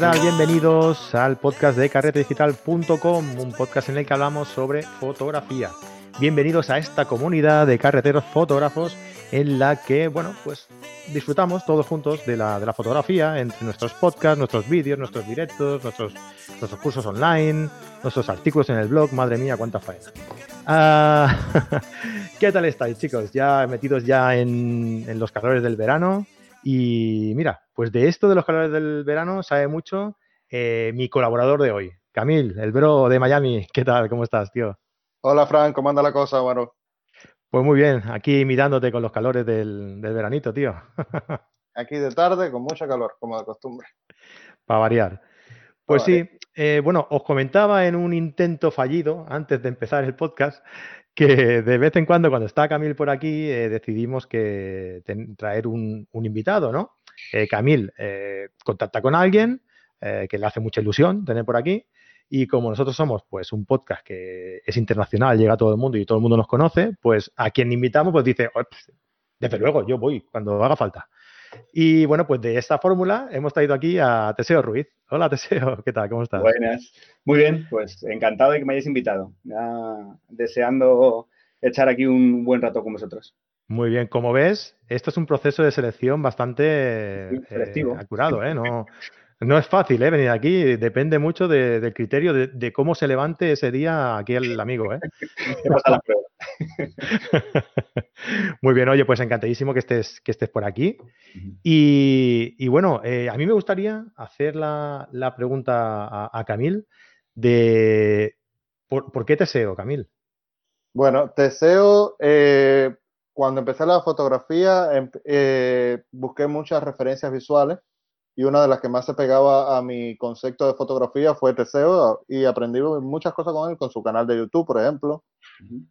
¿qué? Bienvenidos al podcast de carretedigital.com, un podcast en el que hablamos sobre fotografía. Bienvenidos a esta comunidad de carreteros fotógrafos en la que, bueno, pues disfrutamos todos juntos de la, de la fotografía entre nuestros podcasts, nuestros vídeos, nuestros directos, nuestros, nuestros cursos online, nuestros artículos en el blog. Madre mía, cuánta faena. Ah, ¿Qué tal estáis, chicos? Ya metidos ya en, en los calores del verano. Y mira, pues de esto de los calores del verano sabe mucho eh, mi colaborador de hoy, Camil, el bro de Miami. ¿Qué tal? ¿Cómo estás, tío? Hola, Frank, ¿cómo anda la cosa, bueno? Pues muy bien, aquí mirándote con los calores del, del veranito, tío. Aquí de tarde con mucha calor, como de costumbre. Para variar. Pues sí, eh, bueno, os comentaba en un intento fallido antes de empezar el podcast que de vez en cuando, cuando está Camil por aquí, eh, decidimos que ten- traer un, un invitado, ¿no? Eh, Camil eh, contacta con alguien eh, que le hace mucha ilusión tener por aquí y como nosotros somos pues un podcast que es internacional, llega a todo el mundo y todo el mundo nos conoce, pues a quien invitamos pues dice, "Oh, pues, desde luego, yo voy cuando haga falta. Y bueno, pues de esta fórmula hemos traído aquí a Teseo Ruiz. Hola Teseo, ¿qué tal? ¿Cómo estás? Buenas. Muy bien, pues encantado de que me hayáis invitado. Deseando echar aquí un buen rato con vosotros. Muy bien, como ves, esto es un proceso de selección bastante eh, acurado, ¿eh? No, no es fácil, ¿eh? Venir aquí, depende mucho de- del criterio de, de cómo se levante ese día aquí el amigo, ¿eh? La prueba. Muy bien, oye, pues encantadísimo que estés, que estés por aquí. Y, y bueno, eh, a mí me gustaría hacer la, la pregunta a, a Camil de ¿por, por qué Teseo, Camil? Bueno, Teseo, eh, cuando empecé la fotografía, em- eh, busqué muchas referencias visuales y una de las que más se pegaba a mi concepto de fotografía fue Teseo y aprendí muchas cosas con él, con su canal de YouTube, por ejemplo, Ujú.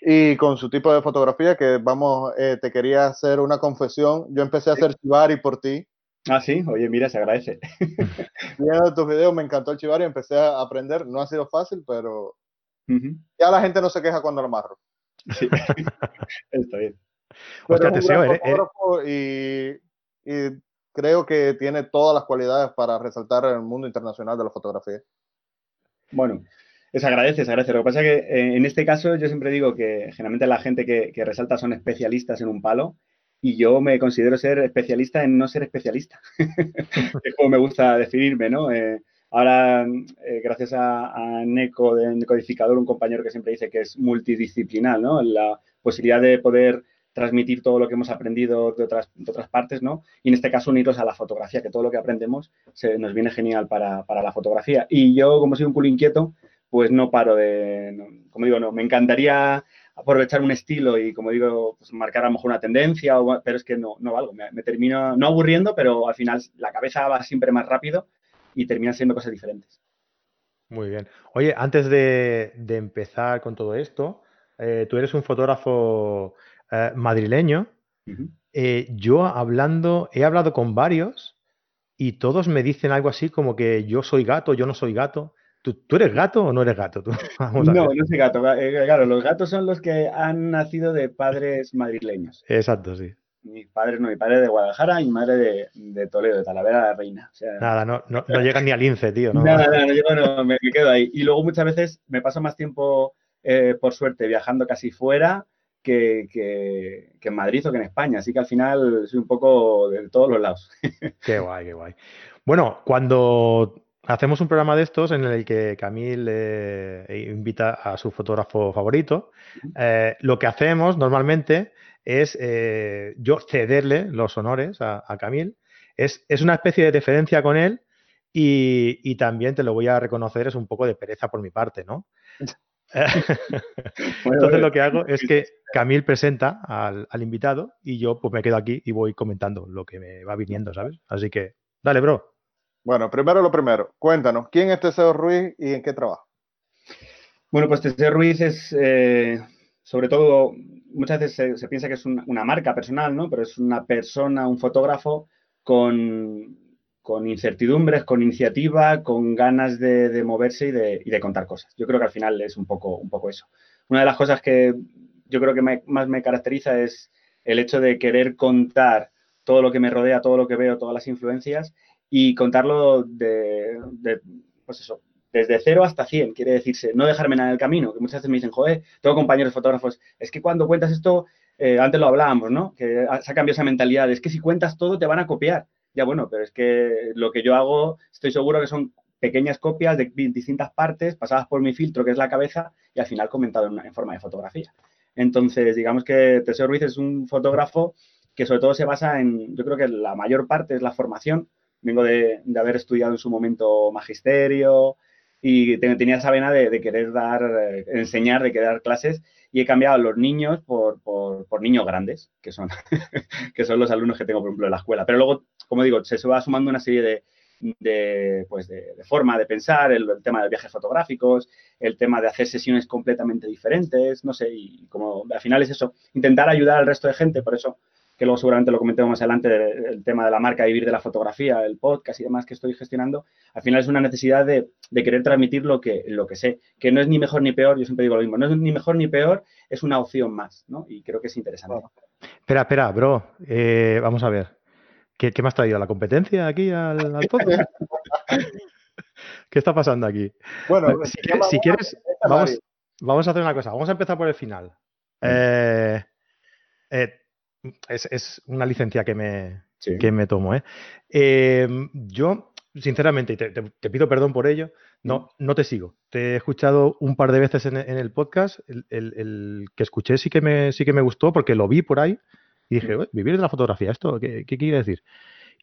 y con su tipo de fotografía que, vamos, eh, te quería hacer una confesión. Yo empecé a hacer Chivari por ti. Ah, sí, oye, mira, se agradece. Viendo tus videos me encantó el Chivari, empecé a aprender. No ha sido fácil, pero Ujú. ya la gente no se queja cuando lo amarro. Sí. Está bien. Hostia, es un Teseo, gran eres- eres- fotógrafo y, y creo que tiene todas las cualidades para resaltar en el mundo internacional de la fotografía. Bueno, se agradece, se agradece. Lo que pasa es que eh, en este caso yo siempre digo que generalmente la gente que, que resalta son especialistas en un palo y yo me considero ser especialista en no ser especialista. es como me gusta definirme, ¿no? Eh, ahora, eh, gracias a, a Neco de Necodificador, un compañero que siempre dice que es multidisciplinar, ¿no? La posibilidad de poder transmitir todo lo que hemos aprendido de otras, otras partes, ¿no? Y en este caso unirlos a la fotografía, que todo lo que aprendemos se, nos viene genial para, la fotografía. Y yo, como soy un culo inquieto, pues no paro de, no, como digo, no, me encantaría aprovechar un estilo y, como digo, pues marcar a lo mejor una tendencia, pero es que no, no valgo, me, me termino, no aburriendo, pero al final la cabeza va siempre más rápido y termina siendo cosas diferentes. Muy bien. Oye, antes de, de empezar con todo esto, eh, tú eres un fotógrafo eh, madrileño. Eh, yo hablando, he hablado con varios y todos me dicen algo así como que yo soy gato, yo no soy gato. ¿Tú, tú eres gato o no eres gato? Tú, vamos a No, ver. no soy gato. ga- eh, Claro, los gatos son los que han nacido de padres madrileños. Exacto, sí. Mis padres no, mi padre de Guadalajara y mi madre de, de Toledo, de Talavera de la Reina. O sea, Nada, no, no, no llegan ni al lince, tío. ¿no? Nada, nada, no, yo no, me, me quedo ahí. Y luego muchas veces me paso más tiempo, eh, por suerte, viajando casi fuera que, que- que en Madrid o que en España. Así que al final soy un poco de todos los lados. Qué guay, qué guay. Bueno, cuando hacemos un programa de estos en el que Camil eh, invita a su fotógrafo favorito, eh, lo que hacemos normalmente es eh, yo cederle los honores a, a Camil. Es, es una especie de deferencia con él y, y también te lo voy a reconocer, es un poco de pereza por mi parte, ¿no? Entonces lo que hago es que Camil presenta al, al invitado y yo pues me quedo aquí y voy comentando lo que me va viniendo, ¿sabes? Así que, dale, bro. Bueno, primero lo primero, cuéntanos, ¿quién es Teseo Ruiz y en qué trabaja? Bueno, pues Teseo Ruiz es, eh, sobre todo, muchas veces se, piensa que es un- una marca personal, ¿no? Pero es una persona, un fotógrafo con, con incertidumbres, con iniciativa, con ganas de, de moverse y de, y de contar cosas. Yo creo que al final es un poco, un poco eso. Una de las cosas que yo creo que más me caracteriza es el hecho de querer contar todo lo que me rodea, todo lo que veo, todas las influencias y contarlo de, pues eso, desde cero hasta 100, quiere decirse, no dejarme nada en el camino, que muchas veces me dicen, joder, tengo compañeros fotógrafos, es que cuando cuentas esto, eh, antes lo hablábamos, ¿no? Que se ha cambiado esa mentalidad, es que si cuentas todo te van a copiar. Ya bueno, pero es que lo que yo hago, estoy seguro que son pequeñas copias de distintas partes pasadas por mi filtro, que es la cabeza, y al final comentado en, forma de fotografía. Entonces, digamos que Teseo Ruiz es un fotógrafo que sobre todo se basa en, yo creo que la mayor parte es la formación. Vengo de, haber estudiado en su momento magisterio y tenía esa vena de, querer dar, enseñar, de querer dar clases y he cambiado a los niños por, niños grandes, que son, que son los alumnos que tengo, por ejemplo, en la escuela. Pero luego, como digo, se va sumando una serie de, de, pues de, forma de pensar, el, tema de viajes fotográficos, el tema de hacer sesiones completamente diferentes, no sé, y como al final es eso, intentar ayudar al resto de gente, por eso que luego seguramente lo comentemos más adelante, el tema de la marca Vivir de la Fotografía, el podcast y demás que estoy gestionando, al final es una necesidad de, querer transmitir lo que, lo que sé, que no es ni mejor ni peor, yo siempre digo lo mismo, no es ni mejor ni peor, es una opción más, ¿no? Y creo que es interesante. Espera, espera, bro, eh, vamos a ver. ¿Qué, ¿Qué, me has traído? ¿La competencia aquí al, al podcast? ¿Qué está pasando aquí? Bueno, si, quieres, vamos, vamos, a hacer una cosa. Vamos a empezar por el final. Eh, eh, es, una licencia que me, que me tomo. ¿eh? Em, yo, sinceramente, y te, pido perdón por ello, no, mm. no te sigo. Te he escuchado un par de veces en, el podcast. El, que escuché sí que, me, sí que me gustó porque lo vi por ahí y dije, vivir de la fotografía, ¿esto qué, quiere decir?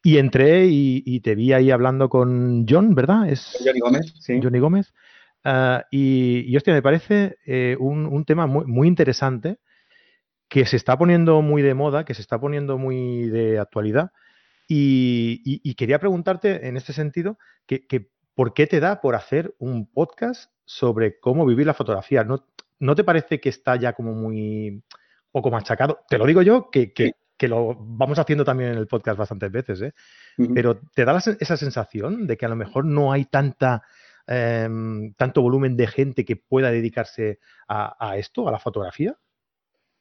Y entré y, te vi ahí hablando con John, ¿verdad? Es Johnny Gómez, sí. Johnny Gómez. Ah, y, y, hostia, me parece eh, un, tema muy, muy, interesante que se está poniendo muy de moda, que se está poniendo muy de actualidad. Y, quería preguntarte en este sentido, que, ¿por qué te da por hacer un podcast sobre cómo vivir la fotografía? ¿No, ¿No te parece que está ya como muy poco machacado. Te lo digo yo, que, lo vamos haciendo también en el podcast bastantes veces, ¿eh? Pero ¿te da esa sensación de que a lo mejor no hay tanta, em, tanto volumen de gente que pueda dedicarse a, esto, a la fotografía?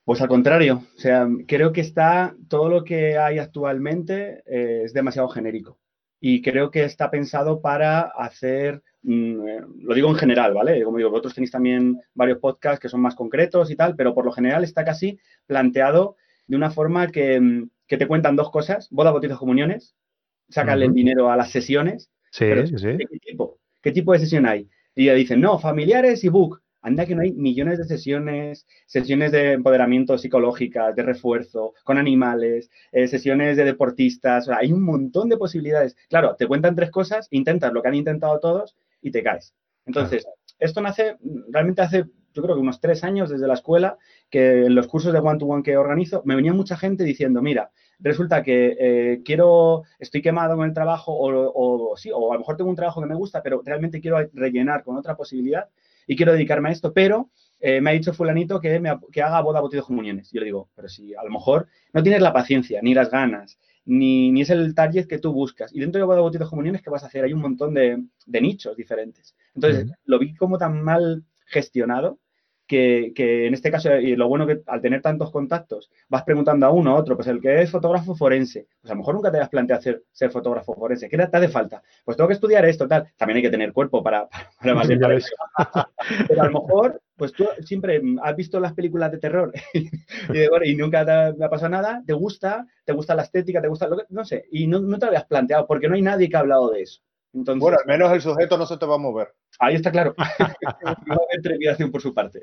Pues al contrario, o sea, creo que está todo lo que hay actualmente eh, es demasiado genérico y creo que está pensado para hacer Mm, eh, lo digo en general, ¿vale? Como digo, vosotros tenéis también varios podcasts que son más concretos y tal, pero por lo general está casi planteado de una forma que, mm, te cuentan dos cosas, boda, bautizos, comuniones, sácale el dinero a las sesiones. Sí, sí. ¿qué, tipo? ¿Qué tipo de sesión hay? Y ya dicen, no, familiares y book. Anda que no hay millones de sesiones, sesiones de empoderamiento psicológicas, de refuerzo, con animales, eh, sesiones de deportistas, hay un montón de posibilidades. Claro, te cuentan tres cosas, intentas lo que han intentado todos y te caes. Entonces, esto nace, realmente hace, yo creo que unos tres años desde la escuela, que en los cursos de one-to-one que organizo, me venía mucha gente diciendo, mira, resulta que eh, quiero, estoy quemado con el trabajo o, sí, o a lo mejor tengo un trabajo que me gusta, pero realmente quiero rellenar con otra posibilidad y quiero dedicarme a esto, pero eh, me ha dicho fulanito que, me, que haga boda, bautizo, comuniones. Yo le digo, pero si a lo mejor no tienes la paciencia, ni las ganas, ni, es el target que tú buscas. Y dentro de boda, bautizo, comuniones, ¿qué vas a hacer? Hay un montón de, nichos diferentes. Entonces, lo vi como tan mal gestionado que, en este caso, y lo bueno que al tener tantos contactos, vas preguntando a uno a otro, pues el que es fotógrafo forense, pues a lo mejor nunca te has planteado ser fotógrafo forense. ¿Qué te hace falta? Pues tengo que estudiar esto, tal. También hay que tener cuerpo para, para, para eso. Pero a lo mejor, pues tú siempre has visto las películas de terror y, nunca te ha, pasado nada, te gusta, te gusta la estética, te gusta lo que, no sé, y no, no te lo habías planteado porque no hay nadie que ha hablado de eso bueno, al menos el sujeto no se te va a mover. Ahí está claro. no trepidación por su parte.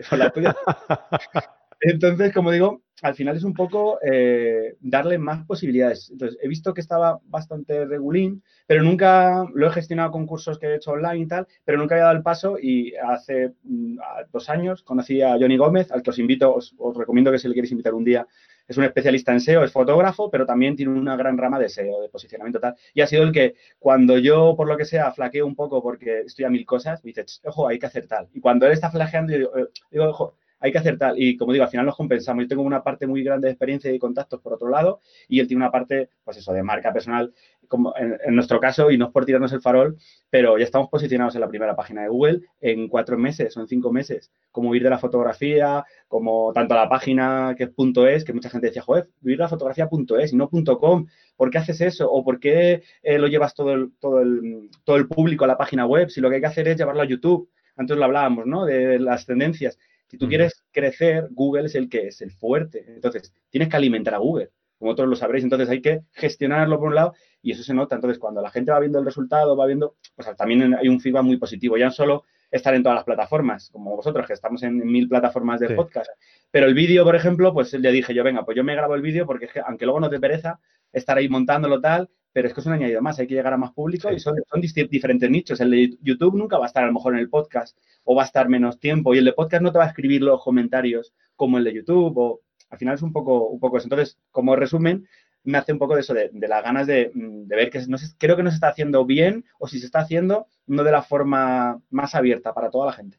Entonces, como digo, al final es un poco eh, darle más posibilidades. Entonces, he visto que estaba bastante regulín, pero nunca lo he gestionado con cursos que he hecho online y tal, pero nunca había dado el paso y hace mm, dos años conocí a Johnny Gómez, al que os invito, os, os recomiendo que si le queréis invitar un día es un especialista en SEO, es fotógrafo, pero también tiene una gran rama de SEO, de posicionamiento tal. Y ha sido el que cuando yo, por lo que sea, flaqueo un poco porque estoy a mil cosas, me dice, ojo, hay que hacer tal. Y cuando él está flaqueando, yo digo, eh, ojo, hay que hacer tal. Y como digo, al final nos compensamos. Yo tengo una parte muy grande de experiencia y contactos por otro lado y él tiene una parte, pues eso, de marca personal, como en, nuestro caso, y no es por tirarnos el farol, pero ya estamos posicionados en la primera página de Google en cuatro meses o en cinco meses. Como vivir de la fotografía, como tanto la página que es que mucha gente decía, joder, vivir de la fotografía .es y no .com, ¿por qué haces eso? ¿O por qué eh, lo llevas todo el, todo, el, todo el público a la página web si lo que hay que hacer es llevarlo a YouTube? Antes lo hablábamos, ¿no? De las tendencias. Si tú quieres crecer, Google es el que es el fuerte. Entonces, tienes que alimentar a Google, como todos lo sabréis. Entonces, hay que gestionarlo por un lado y eso se nota. Entonces, cuando la gente va viendo el resultado, va viendo, pues también hay un feedback muy positivo. Ya no solo estar en todas las plataformas, como vosotros, que estamos en mil plataformas de podcast. Pero el vídeo, por ejemplo, pues le dije yo, venga, pues yo me grabo el vídeo porque es que, aunque luego no te pereza estar ahí montándolo tal, pero es que es un añadido más, hay que llegar a más público y son, son diferentes nichos. El de YouTube nunca va a estar a lo mejor en el podcast o va a estar menos tiempo y el de podcast no te va a escribir los comentarios como el de YouTube o al final es un poco, un poco eso. Entonces, como resumen, me hace un poco de eso, de, las ganas de, ver que no sé, creo que no se está haciendo bien o si se está haciendo no de la forma más abierta para toda la gente.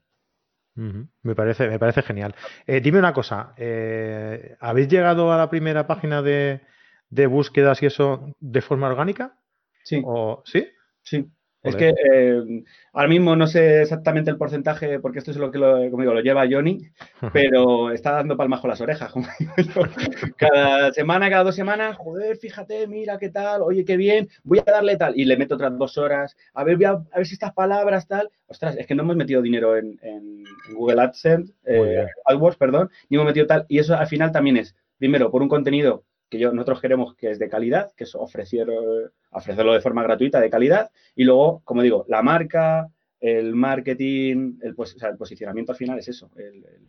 Me parece, me parece genial. Eh, dime una cosa, eh, ¿habéis llegado a la primera página de, de búsquedas y eso de forma orgánica? Sí. ¿O, ¿Sí? Sí. Es que eh, ahora mismo no sé exactamente el porcentaje, porque esto es lo que lo, como digo, lo lleva Johnny, pero está dando palmas con las orejas. cada semana, cada dos semanas, joder, fíjate, mira qué tal, oye, qué bien, voy a darle tal, y le meto otras dos horas, a ver, a, ver si estas palabras tal. Ostras, es que no hemos metido dinero en, Google AdSense, eh, AdWords, perdón, ni hemos metido tal, y eso al final también es, primero, por un contenido que yo, nosotros queremos que es de calidad, que es ofrecer, ofrecerlo de forma gratuita, de calidad, y luego, como digo, la marca, el marketing, el, pues, el posicionamiento al final es eso,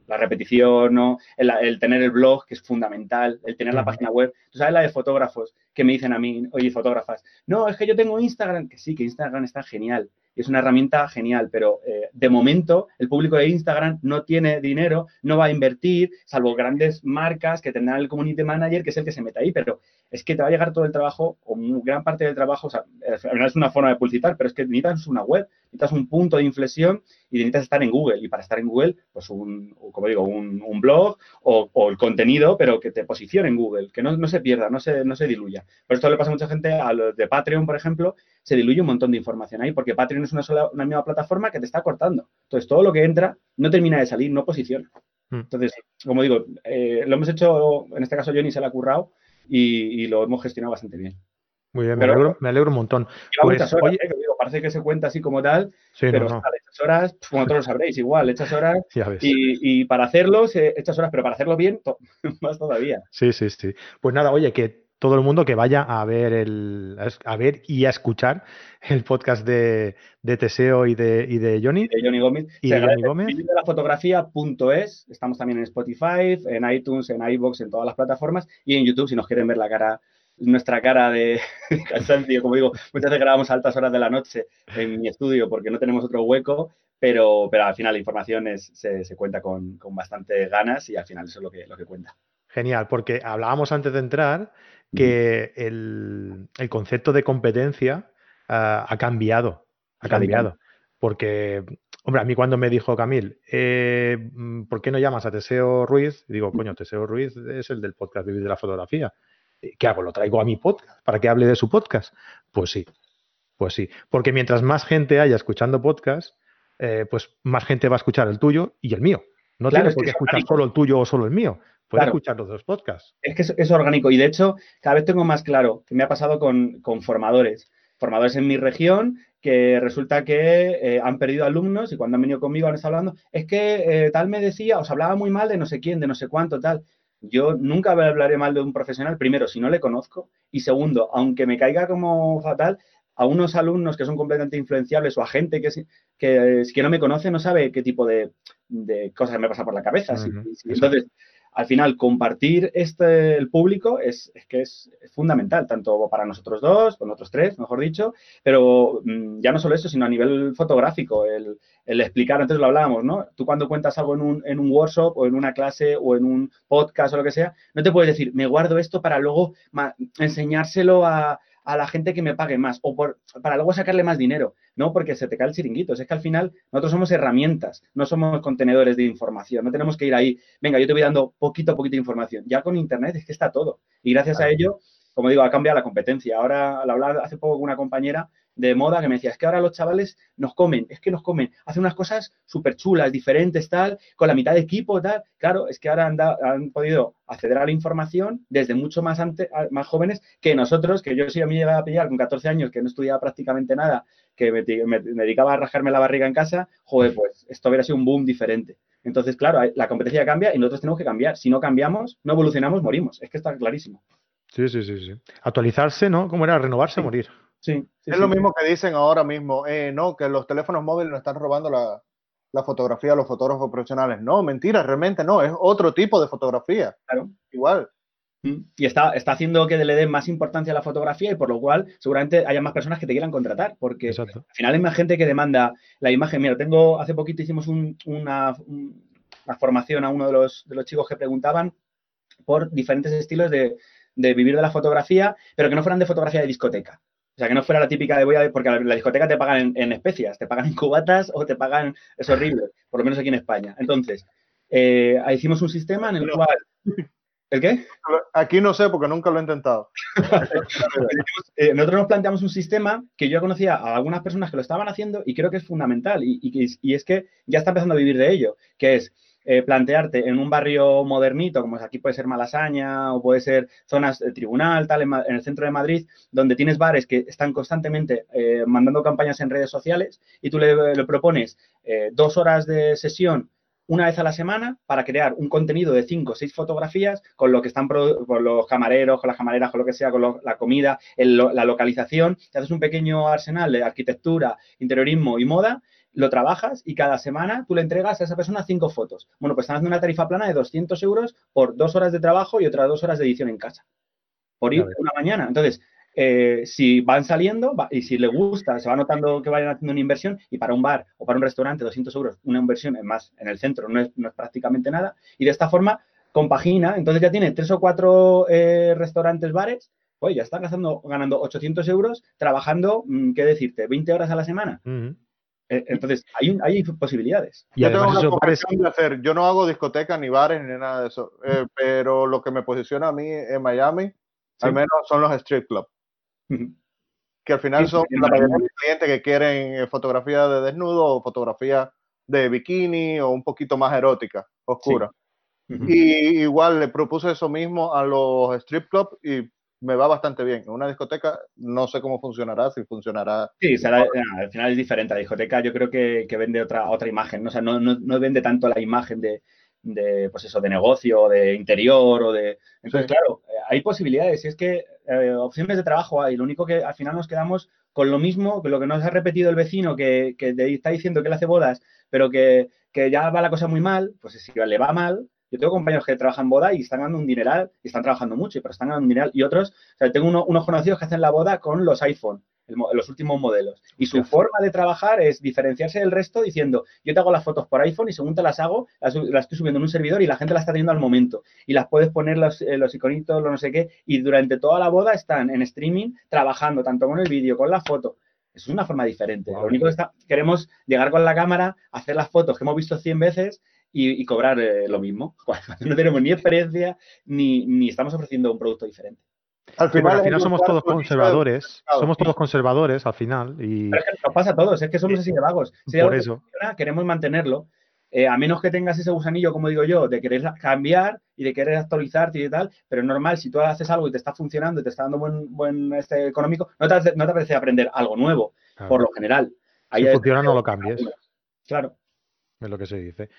la repetición, ¿no? el, tener el blog, que es fundamental, el tener la página web. Tú sabes la de fotógrafos que me dicen a mí, oye, fotógrafas, no, es que yo tengo Instagram, que sí, que Instagram está genial, es una herramienta genial, pero eh, de momento el público de Instagram no tiene dinero, no va a invertir, salvo grandes marcas que tendrán el community manager, que es el que se mete ahí, pero es que te va a llegar todo el trabajo, o gran parte del trabajo, o sea, es una forma de publicitar, pero es que necesitas una web, necesitas un punto de inflexión y necesitas estar en Google. Y para estar en Google, pues un, como digo, un, blog o, el contenido, pero que te posicione en Google, que no, se pierda, no se, no se diluya. Pero esto le pasa a mucha gente, a los de Patreon, por ejemplo, se diluye un montón de información ahí, porque Patreon es una sola, una misma plataforma que te está cortando. Entonces, todo lo que entra no termina de salir, no posiciona. Hmm. Entonces, como digo, eh, lo hemos hecho, en este caso Johnny se le ha currado y, lo hemos gestionado bastante bien. Muy bien, me, alegro, me alegro, un montón. Pues, ¿eh? parece que se cuenta así como tal, pero no, horas, como todos lo sabréis, igual, echas horas y, para hacerlo, echas horas, pero para hacerlo bien, más todavía. Sí, sí, sí. Pues nada, oye, que todo el mundo que vaya a ver el a ver y a escuchar el podcast de, Teseo y de, y de Johnny. De Johnny Gómez. Y de Johnny Gómez. De la fotografía.es. Estamos también en Spotify, en iTunes, en iBox, en todas las plataformas y en YouTube si nos quieren ver la cara nuestra cara de, cansancio, como digo, muchas veces grabamos a altas horas de la noche en mi estudio porque no tenemos otro hueco, pero, pero al final la información se, se, cuenta con, con, bastante ganas y al final eso es lo que, lo que cuenta. Genial, porque hablábamos antes de entrar que el, concepto de competencia ah, ha cambiado. Ha cambiado. Porque, hombre, a mí cuando me dijo Camil, eh, mm, ¿por qué no llamas a Teseo Ruiz? digo, coño, Teseo Ruiz es el del podcast Vivir de la Fotografía. ¿Qué hago? ¿Lo traigo a mi podcast para que hable de su podcast? Pues sí, pues sí. Porque mientras más gente haya escuchando podcast, eh, pues más gente va a escuchar el tuyo y el mío. No tienes por qué escuchar solo el tuyo o solo el mío. Puedes escuchar los dos podcasts. Es que es, orgánico y de hecho cada vez tengo más claro que me ha pasado con, formadores. Formadores en mi región que resulta que eh, han perdido alumnos y cuando han venido conmigo han estado hablando, es que eh, tal me decía, os hablaba muy mal de no sé quién, de no sé cuánto, tal. Yo nunca hablaré mal de un profesional, primero, si no le conozco, y segundo, aunque me caiga como fatal, a unos alumnos que son completamente influenciables o a gente que, que, que no me conoce no sabe qué tipo de, cosas me pasa por la cabeza. entonces, al final compartir este, el público es, que es, fundamental, tanto para nosotros dos, con nosotros tres, mejor dicho, pero mm, ya no solo eso, sino a nivel fotográfico, el, explicar, antes lo hablábamos, ¿no? Tú cuando cuentas algo en un, en un workshop o en una clase o en un podcast o lo que sea, no te puedes decir, me guardo esto para luego enseñárselo a, a la gente que me pague más o por, para luego sacarle más dinero. No, porque se te cae el chiringuito. Es que al final nosotros somos herramientas, no somos contenedores de información. No tenemos que ir ahí, venga, yo te voy dando poquito a poquito de información. Ya con Internet es que está todo. Y gracias a ello, como digo, ha cambiado la competencia. Ahora, al hablar hace poco con una compañera, de moda que me decía, es que ahora los chavales nos comen, es que nos comen, hacen unas cosas súper chulas, diferentes, tal, con la mitad de equipo, tal. Claro, es que ahora han, han podido acceder a la información desde mucho más, antes, más jóvenes que nosotros, que yo sí a mí llegaba a pillar con 14 años, que no estudiaba prácticamente nada, que me, dedicaba a rajarme la barriga en casa, joder, pues esto hubiera sido un boom diferente. Entonces, claro, la competencia cambia y nosotros tenemos que cambiar. Si no cambiamos, no evolucionamos, morimos. Es que está clarísimo. Sí, sí, sí, sí. Actualizarse, ¿no? ¿Cómo era? Renovarse, morir. Sí, es lo mismo que dicen ahora mismo, eh, no, que los teléfonos móviles nos están robando la, fotografía a los fotógrafos profesionales. No, mentira, realmente no, es otro tipo de fotografía. Claro. Igual. Mm. Y está, está haciendo que le den más importancia a la fotografía y por lo cual seguramente haya más personas que te quieran contratar, porque al final hay más gente que demanda la imagen. Mira, tengo, hace poquito hicimos una, formación a uno de los, de los chicos que preguntaban por diferentes estilos de, de vivir de la fotografía, pero que no fueran de fotografía de discoteca. O sea, que no fuera la típica de voy a porque la, discoteca te pagan en, especias, te pagan en cubatas o te pagan, es horrible, por lo menos aquí en España. Entonces, eh, hicimos un sistema en el cual... ¿El qué? Aquí no sé porque nunca lo he intentado. Eh, nosotros nos planteamos un sistema que yo conocía a algunas personas que lo estaban haciendo y creo que es fundamental y, y es que ya está empezando a vivir de ello, que es eh, plantearte en un barrio modernito, como aquí puede ser Malasaña o puede ser zonas de tribunal, tal, en, el centro de Madrid, donde tienes bares que están constantemente eh, mandando campañas en redes sociales y tú le, propones eh, dos horas de sesión una vez a la semana para crear un contenido de cinco o seis fotografías con lo que están con los camareros, con las camareras, con lo que sea, con la comida, la localización. Te haces un pequeño arsenal de arquitectura, interiorismo y moda lo trabajas y cada semana tú le entregas a esa persona cinco fotos. Bueno, pues están haciendo una tarifa plana de 200 euros por dos horas de trabajo y otras dos horas de edición en casa. Por ir una mañana. Entonces, eh, si van saliendo y si le gusta, se va notando que vayan haciendo una inversión y para un bar o para un restaurante 200 euros, una inversión en más en el centro no es, prácticamente nada. Y de esta forma compagina, entonces ya tiene tres o cuatro eh, restaurantes, bares, pues ya está ganando, ganando 800 euros trabajando, mm, ¿qué decirte? 20 horas a la semana. Entonces, hay, hay posibilidades. Y yo tengo una de hacer. Yo no hago discotecas, ni bares, ni nada de eso. Eh, pero lo que me posiciona a mí en Miami, al menos son los street clubs. Que al final son la mayoría de clientes que quieren eh, fotografía de desnudo o fotografía de bikini o un poquito más erótica, oscura. Y igual le propuse eso mismo a los strip clubs y me va bastante bien. En una discoteca no sé cómo funcionará, si funcionará. Sí, al final es diferente. La discoteca yo creo que, vende otra, otra imagen. ¿no? O sea, no, no, vende tanto la imagen de, de, pues eso, de negocio, de interior o de... Entonces, claro, eh, hay posibilidades. Y es que eh, opciones de trabajo hay. Lo único que al final nos quedamos con lo mismo, que lo que nos ha repetido el vecino, que, que está diciendo que él hace bodas, pero que, que ya va la cosa muy mal, pues si le va mal, yo tengo compañeros que trabajan boda y están ganando un dineral y están trabajando mucho, pero están ganando un dineral. Y otros, o sea, tengo unos conocidos que hacen la boda con los iPhone, los últimos modelos. Y su forma de trabajar es diferenciarse del resto diciendo, yo te hago las fotos por iPhone y según te las hago, las, estoy subiendo en un servidor y la gente las está teniendo al momento. Y las puedes poner los, eh, los iconitos, lo no sé qué, y durante toda la boda están en streaming trabajando tanto con el vídeo, con la foto. Eso es una forma diferente. Lo único que está, queremos llegar con la cámara, hacer las fotos que hemos visto 100 veces y, cobrar eh, lo mismo. no tenemos ni experiencia ni, ni estamos ofreciendo un producto diferente. Al final, somos todos conservadores, somos todos conservadores al final. Y... Pero es que nos pasa a todos, es que somos así de vagos. Si Por eso. queremos mantenerlo, eh, a menos que tengas ese gusanillo, como digo yo, de querer cambiar y de querer actualizarte y tal, pero es normal, si tú haces algo y te está funcionando y te está dando buen, buen este económico, no te, no te apetece aprender algo nuevo, por lo general. si funciona, no lo cambies. Claro. Es lo que se dice.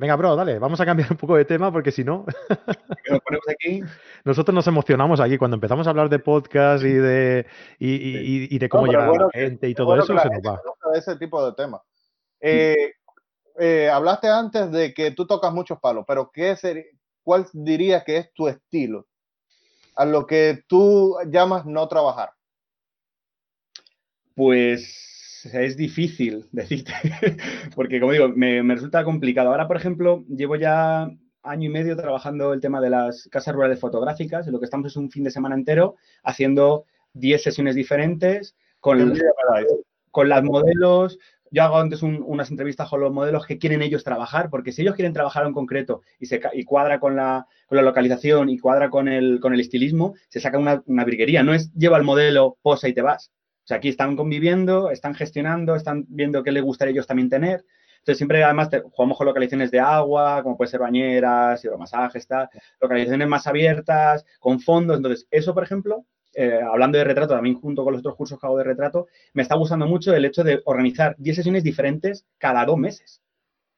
Venga, bro, dale, vamos a cambiar un poco de tema porque si no. Nosotros nos emocionamos aquí cuando empezamos a hablar de podcast y de, y, de cómo llegar a la gente y todo eso, se nos va. ese tipo de temas. Eh, eh, hablaste antes de que tú tocas muchos palos, pero ¿qué sería, ¿cuál dirías que es tu estilo? A lo que tú llamas no trabajar. Pues es difícil decirte, porque como digo, me, resulta complicado. Ahora, por ejemplo, llevo ya año y medio trabajando el tema de las casas rurales fotográficas, y lo que estamos es un fin de semana entero haciendo 10 sesiones diferentes con, con las modelos, yo hago antes unas entrevistas con los modelos que quieren ellos trabajar, porque si ellos quieren trabajar en concreto y, se, y cuadra con la, con la, localización y cuadra con el, con el estilismo, se saca una, una virguería. No es lleva el modelo, posa y te vas. Sea, aquí están conviviendo, están gestionando, están viendo qué les gustaría ellos también tener. Entonces, siempre además jugamos con localizaciones de agua, como puede ser bañeras, hidromasajes, tal, localizaciones más abiertas, con fondos. Entonces, eso, por ejemplo, eh, hablando de retrato, también junto con los otros cursos que hago de retrato, me está gustando mucho el hecho de organizar 10 sesiones diferentes cada dos meses.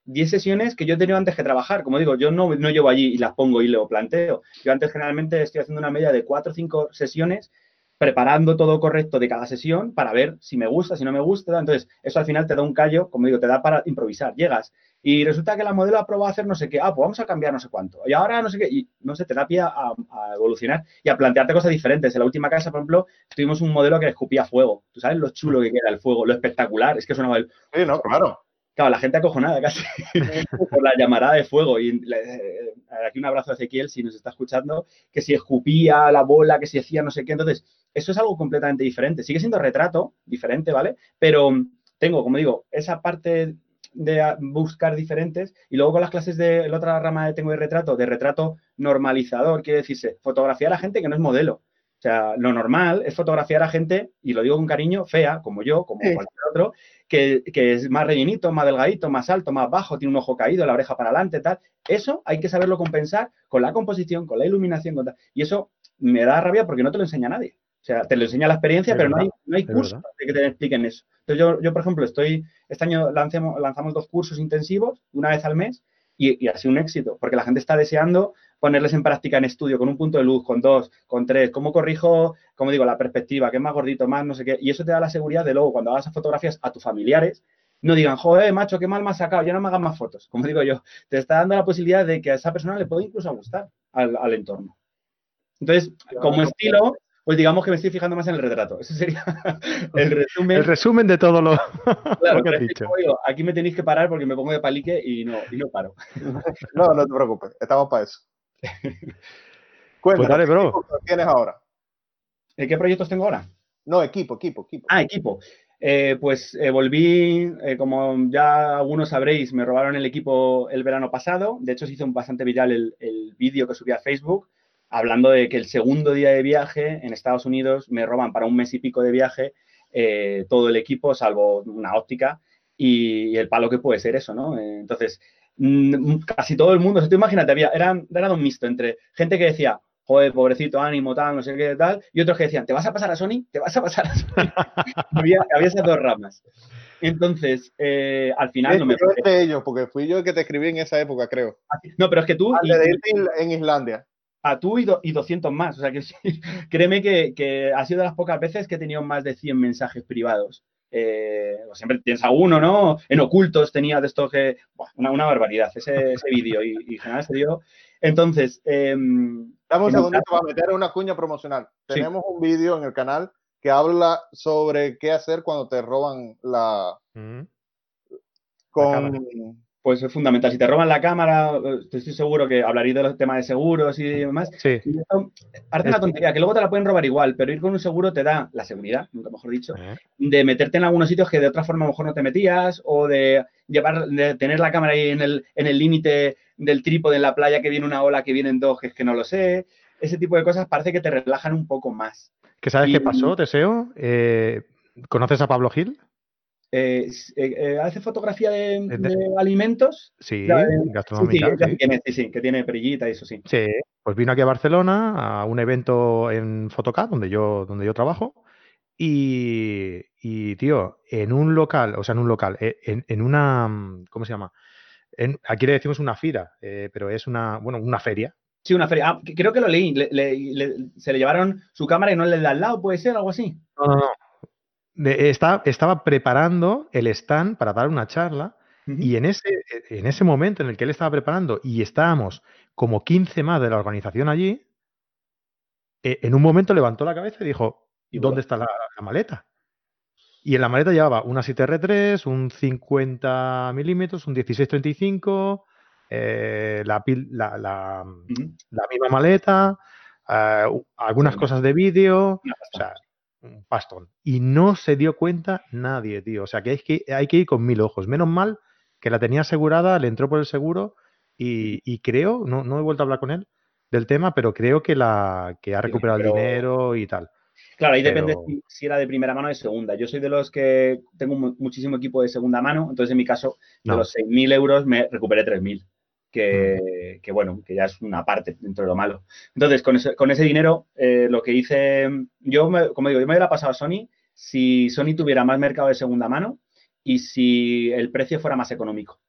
10 sesiones que yo he tenido antes que trabajar. Como digo, yo no, no llevo allí y las pongo y lo planteo. Yo antes generalmente estoy haciendo una media de 4 o 5 sesiones preparando todo correcto de cada sesión para ver si me gusta, si no me gusta. Entonces, eso al final te da un callo, como digo, te da para improvisar. Llegas y resulta que la modelo ha probado a hacer no sé qué. Ah, pues vamos a cambiar no sé cuánto. Y ahora no sé qué. Y no sé, te da pie a, evolucionar y a plantearte cosas diferentes. En la última casa, por ejemplo, tuvimos un modelo que escupía fuego. ¿Tú sabes lo chulo que queda el fuego? Lo espectacular. Es que sonaba el... Sí, no, claro. Claro, la gente acojonada casi por la llamarada de fuego. Y eh, aquí un abrazo a Ezequiel, si nos está escuchando, que si escupía la bola, que si hacía no sé qué. Entonces, eso es algo completamente diferente. Sigue siendo retrato, diferente, ¿vale? Pero tengo, como digo, esa parte de buscar diferentes y luego con las clases de la otra rama de tengo de retrato, de retrato normalizador, quiere decirse, fotografiar a gente que no es modelo. O sea, lo normal es fotografiar a gente, y lo digo con cariño, fea, como yo, como cualquier otro, que, es más rellenito, más delgadito, más alto, más bajo, tiene un ojo caído, la oreja para adelante, tal. Eso hay que saberlo compensar con la composición, con la iluminación, con tal. Y eso me da rabia porque no te lo enseña nadie. O sea, te lo enseña la experiencia, pero no hay, no hay cursos que te expliquen eso. Entonces, yo, yo, por ejemplo, estoy, este año lancemos, lanzamos dos cursos intensivos, una vez al mes, y, y, ha sido un éxito, porque la gente está deseando ponerles en práctica en estudio, con un punto de luz, con dos, con tres, cómo corrijo, como digo, la perspectiva, qué es más gordito, más no sé qué, y eso te da la seguridad de luego, cuando hagas fotografías a tus familiares, no digan, joder, macho, qué mal me has sacado, ya no me hagas más fotos. Como digo yo, te está dando la posibilidad de que a esa persona le pueda incluso gustar al, al entorno. Entonces, como estilo, pues digamos que me estoy fijando más en el retrato. Ese sería el resumen. El resumen de todo lo, claro, que has dicho. aquí me tenéis que parar porque me pongo de palique y no, y no paro. no, no te preocupes, estamos para eso. Cuéntame, pues dale, bro. ¿qué tienes ahora? ¿Qué proyectos tengo ahora? No, equipo, equipo, equipo. Ah, equipo. Eh, pues eh, volví, eh, como ya algunos sabréis, me robaron el equipo el verano pasado. De hecho, se hizo bastante viral el, el vídeo que subí a Facebook hablando de que el segundo día de viaje en Estados Unidos me roban para un mes y pico de viaje eh, todo el equipo, salvo una óptica, y, el palo que puede ser eso, ¿no? Eh, entonces, mm, casi todo el mundo, tú imagínate, había, era, era un mixto entre gente que decía, joder, pobrecito, ánimo, tal, no sé qué, tal, y otros que decían, ¿te vas a pasar a Sony? ¿Te vas a pasar a Sony? había, había, esas dos ramas. Entonces, eh, al final no me... De ellos, porque fui yo el que te escribí en esa época, creo. No, pero es que tú... en Islandia a tú y, y 200 más. O sea que sí, créeme que, ha sido de las pocas veces que he tenido más de 100 mensajes privados. Eh, siempre tienes a uno, ¿no? En ocultos tenía de esto que. una, barbaridad ese, ese vídeo y, y general se dio. Entonces. Eh, Dame un segundito para meter una cuña promocional. Tenemos un vídeo en el canal que habla sobre qué hacer cuando te roban la. con pues es fundamental. Si te roban la cámara, eh, estoy seguro que hablaréis de los temas de seguros y demás. Sí. parece una tontería, que luego te la pueden robar igual, pero ir con un seguro te da la seguridad, nunca mejor dicho, eh. de meterte en algunos sitios que de otra forma a lo mejor no te metías, o de llevar, de tener la cámara ahí en el en el límite del trípode en la playa que viene una ola, que vienen dos, que es que no lo sé. Ese tipo de cosas parece que te relajan un poco más. ¿Qué sabes qué pasó, Teseo? Eh, ¿Conoces a Pablo Gil? Eh, eh, eh, hace fotografía de, alimentos. Sí, gastronómica. Sí, sí, sí, que tiene perillita y eso sí. Sí, pues vino aquí a Barcelona a un evento en Photocad, donde yo, donde yo trabajo. Y, y, tío, en un local, o sea, en un local, en, en una, ¿cómo se llama? En, aquí le decimos una fira, pero es una, bueno, una feria. Sí, una feria. Ah, creo que lo leí. se le llevaron su cámara y no le da al lado, puede ser, algo así. No, no, no estaba preparando el stand para dar una charla y en ese, en ese momento en el que él estaba preparando y estábamos como 15 más de la organización allí, e, en un momento levantó la cabeza y dijo, ¿dónde está la, maleta? Y en la maleta llevaba una 7R3, un 50 milímetros, un 1635, eh, la, la, la, la, misma maleta, eh, algunas cosas de vídeo. O sea, un pastón. Y no se dio cuenta nadie, tío. O sea que hay que, hay que ir con mil ojos. Menos mal que la tenía asegurada, le entró por el seguro y, creo, no, no he vuelto a hablar con él del tema, pero creo que la que ha recuperado el dinero y tal. Claro, ahí depende si, era de primera mano o de segunda. Yo soy de los que tengo muchísimo equipo de segunda mano, entonces en mi caso, de los 6.000 euros me recuperé 3.000 que, que, bueno, que ya es una parte dentro de lo malo. Entonces, con ese, con ese dinero, eh, lo que hice, yo, como digo, yo me hubiera pasado a Sony si Sony tuviera más mercado de segunda mano y si el precio fuera más económico.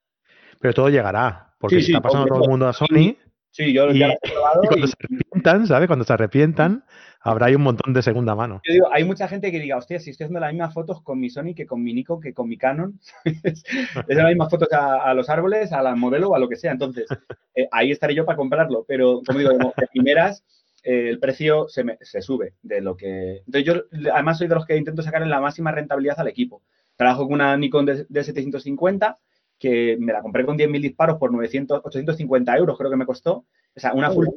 Pero todo llegará, porque está pasando todo el mundo a Sony. Sí, yo ya lo he probado. Y cuando se arrepientan, ¿sabes? Cuando se arrepientan, habrá ahí un montón de segunda mano. Yo digo, hay mucha gente que diga, hostia, si estoy haciendo las mismas fotos con mi Sony que con mi Nikon, que con mi Canon, es las mismas fotos a, los árboles, a la modelo o a lo que sea. Entonces, eh, ahí estaré yo para comprarlo. Pero, como digo, de primeras, eh, el precio se, se, sube de lo que... Entonces, yo además soy de los que intento sacarle la máxima rentabilidad al equipo. Trabajo con una Nikon de, de 750 que me la compré con 10.000 disparos por 900, 850 euros, creo que me costó. O sea, una full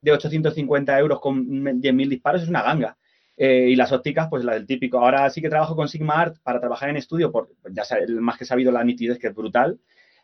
de 850 euros con 10.000 disparos es una ganga. Eh, y las ópticas, pues la del típico. Ahora sí que trabajo con Sigma Art para trabajar en estudio, por, pues ya más que sabido la nitidez, que es brutal.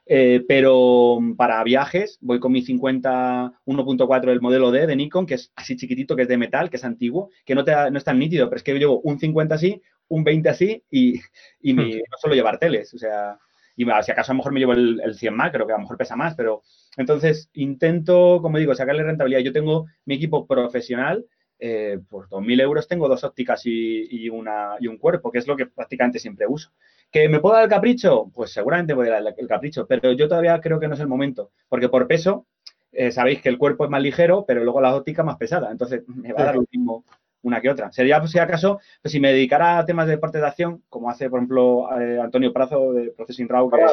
Eh, pero para viajes voy con mi 50 1.4 del modelo D de Nikon, que es así chiquitito, que es de metal, que es antiguo, que no, te no es tan nítido, pero es que yo llevo un 50 así, un 20 así y, y hmm. no solo llevar teles. O sea, y si acaso a lo mejor me llevo el, el 100 macro, que a lo mejor pesa más, pero entonces intento, como digo, sacarle rentabilidad. Yo tengo mi equipo profesional, eh, por 2.000 euros tengo dos ópticas y, una, y un cuerpo, que es lo que prácticamente siempre uso. ¿Que me puedo dar el capricho? Pues seguramente voy a dar el capricho, pero yo todavía creo que no es el momento, porque por peso, eh, sabéis que el cuerpo es más ligero, pero luego la óptica más pesada, entonces me va a dar lo mismo una que otra. Sería, pues, si acaso, pues, si me dedicara a temas de deporte de acción, como hace, por ejemplo, eh, Antonio Prazo de Processing Raw, que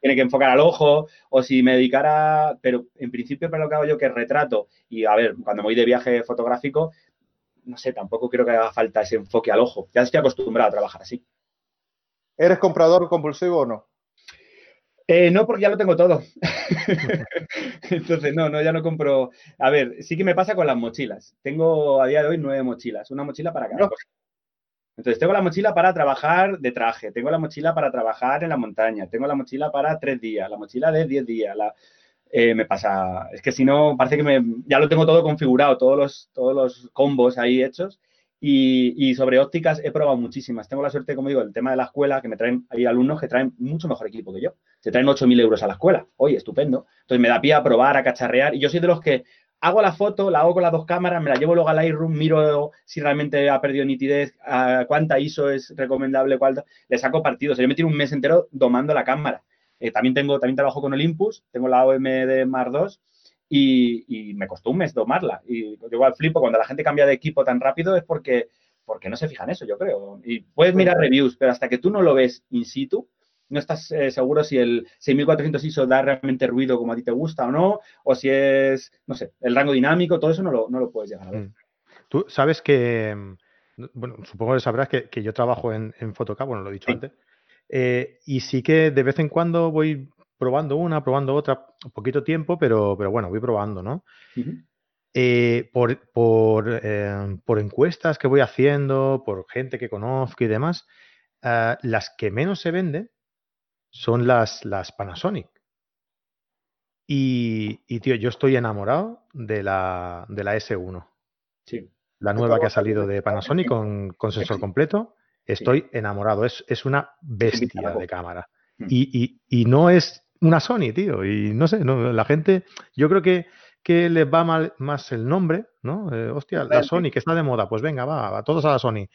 tiene que enfocar al ojo, o si me dedicara, pero en principio para lo que hago yo, que es retrato, y a ver, cuando voy de viaje fotográfico, no sé, tampoco creo que haga falta ese enfoque al ojo. Ya estoy acostumbrado a trabajar así. ¿Eres comprador compulsivo o no? Eh, no, porque ya lo tengo todo. Entonces, no, no, ya no compro. A ver, sí que me pasa con las mochilas. Tengo a día de hoy nueve mochilas, una mochila para cada cosa. Entonces, tengo la mochila para trabajar de traje, tengo la mochila para trabajar en la montaña, tengo la mochila para tres días, la mochila de diez días. La, eh, me pasa, es que si no, parece que me, ya lo tengo todo configurado, todos los, todos los combos ahí hechos y, sobre ópticas he probado muchísimas. Tengo la suerte, como digo, el tema de la escuela, que me traen, hay alumnos que traen mucho mejor equipo que yo. Se traen 8.000 euros a la escuela. Oye, estupendo. Entonces me da pie a probar, a cacharrear. Y yo soy de los que hago la foto, la hago con las dos cámaras, me la llevo luego al Lightroom, miro si realmente ha perdido nitidez, cuánta ISO es recomendable, cuánta, le saco partido. O sea, yo me tiro un mes entero domando la cámara. Eh, también tengo, también trabajo con Olympus, tengo la OMD Mar 2 y, me costó un mes domarla. Y yo igual flipo, cuando la gente cambia de equipo tan rápido es porque, porque no se fijan eso, yo creo. Y puedes mirar reviews, pero hasta que tú no lo ves in situ, no estás eh, seguro si el 6400 ISO da realmente ruido como a ti te gusta o no, o si es, no sé, el rango dinámico, todo eso no lo, no lo puedes llegar a ver. Mm. Tú sabes que, bueno, supongo que sabrás que, yo trabajo en, en Photocap, bueno, lo he dicho antes, eh, y sí que de vez en cuando voy probando una, probando otra, un poquito tiempo, pero, pero bueno, voy probando, ¿no? Eh, por, por, eh, por, encuestas que voy haciendo, por gente que conozco y demás, ah, las que menos se venden son las, las Panasonic. Y, y, tío, yo estoy enamorado de la, de la S1. Sí. La nueva que ha salido de Panasonic con, con sensor completo. Estoy enamorado. Es, es, una bestia de cámara. Mm. Y, y, y, no es una Sony, tío. Y no sé, no, la gente, yo creo que, que les va mal, más el nombre, ¿no? Eh, hostia, la Sony que está de moda, pues venga, va, va todos a la Sony.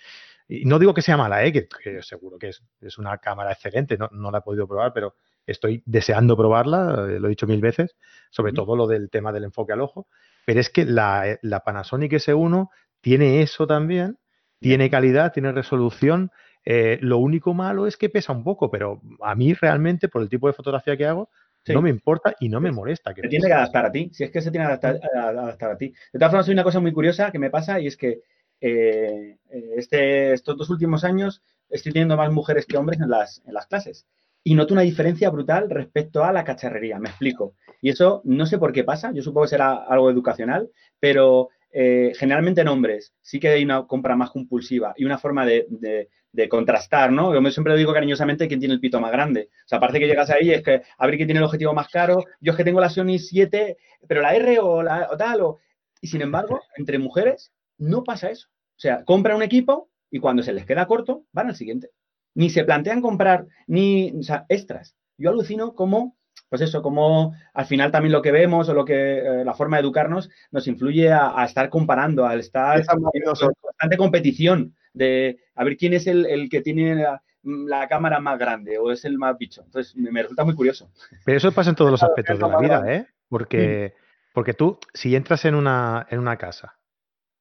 Y no digo que sea mala, ¿eh? que, seguro que es, es, una cámara excelente, no, no, la he podido probar, pero estoy deseando probarla, eh, lo he dicho mil veces, sobre todo lo del tema del enfoque al ojo. Pero es que la, eh, la Panasonic S1 tiene eso también, tiene calidad, tiene resolución, eh, lo único malo es que pesa un poco, pero a mí realmente, por el tipo de fotografía que hago, no me importa y no me molesta. Que se tiene que adaptar a ti, si es que se tiene que adaptar, a, ti. De todas formas, hay una cosa muy curiosa que me pasa y es que eh, este, estos dos últimos años estoy teniendo más mujeres que hombres en las, en las clases. Y noto una diferencia brutal respecto a la cacharrería, me explico. Y eso no sé por qué pasa, yo supongo que será algo educacional, pero eh, generalmente en hombres sí que hay una compra más compulsiva y una forma de, contrastar, ¿no? Yo siempre digo cariñosamente quién tiene el pito más grande. O sea, parece que llegas ahí y es que a ver quién tiene el objetivo más caro. Yo es que tengo la Sony 7, pero la R o, la, o tal. O... Y sin embargo, entre mujeres no pasa eso. O sea, compran un equipo y cuando se les queda corto, van al siguiente. Ni se plantean comprar ni, o sea, extras. Yo alucino como pues eso, como al final también lo que vemos o lo que eh, la forma de educarnos nos influye a, estar comparando, al estar en constante competición de a ver quién es el, que tiene la, cámara más grande o es el más bicho. Entonces me, resulta muy curioso. Pero eso pasa en todos los aspectos de la vida, ¿eh? Porque, porque tú, si entras en una, en una casa,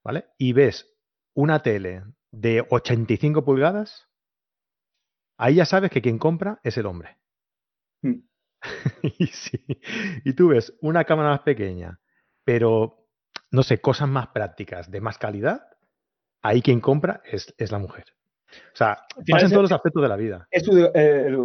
¿vale? Y ves una tele de 85 pulgadas, ahí ya sabes que quien compra es el hombre. Mm. y, y tú ves una cámara más pequeña, pero no sé, cosas más prácticas, de más calidad, ahí quien compra es, la mujer. O sea, pasa en todos los aspectos de la vida. Es eh, eh,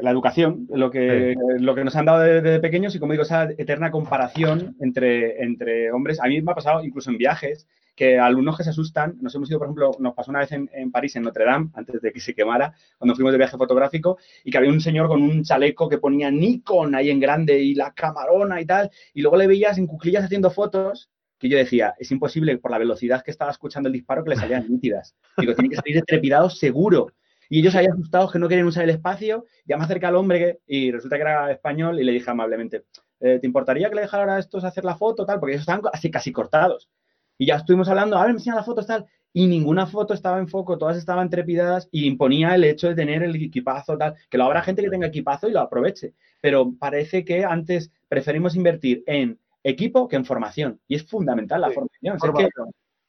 la educación, lo que, lo que nos han dado desde pequeños y, como digo, esa eterna comparación entre, entre hombres. A mí me ha pasado incluso en viajes que alumnos que se asustan, nos hemos ido, por ejemplo, nos pasó una vez en, París, en Notre Dame, antes de que se quemara, cuando fuimos de viaje fotográfico, y que había un señor con un chaleco que ponía Nikon ahí en grande y la camarona y tal, y luego le veías en cuclillas haciendo fotos, que yo decía, es imposible por la velocidad que estaba escuchando el disparo que le salían nítidas. Digo, tiene que salir trepidado seguro. Y ellos habían asustados que no querían usar el espacio, ya me acerca al hombre y resulta que era español y le dije amablemente, eh, ¿te importaría que le dejara a estos hacer la foto tal? Porque ellos estaban así casi cortados. Y ya estuvimos hablando, a ver, me enseñan las fotos, tal. Y ninguna foto estaba en foco, todas estaban trepidadas y imponía el hecho de tener el equipazo, tal. Que lo habrá gente que tenga equipazo y lo aproveche. Pero parece que antes preferimos invertir en equipo que en formación. Y es fundamental la formación.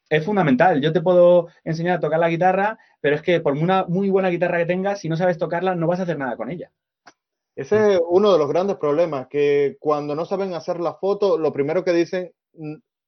Es, fundamental. Yo te puedo enseñar a tocar la guitarra, pero es que por una muy buena guitarra que tengas, si no sabes tocarla, no vas a hacer nada con ella. Ese es uno de los grandes problemas, que cuando no saben hacer la foto, lo primero que dicen,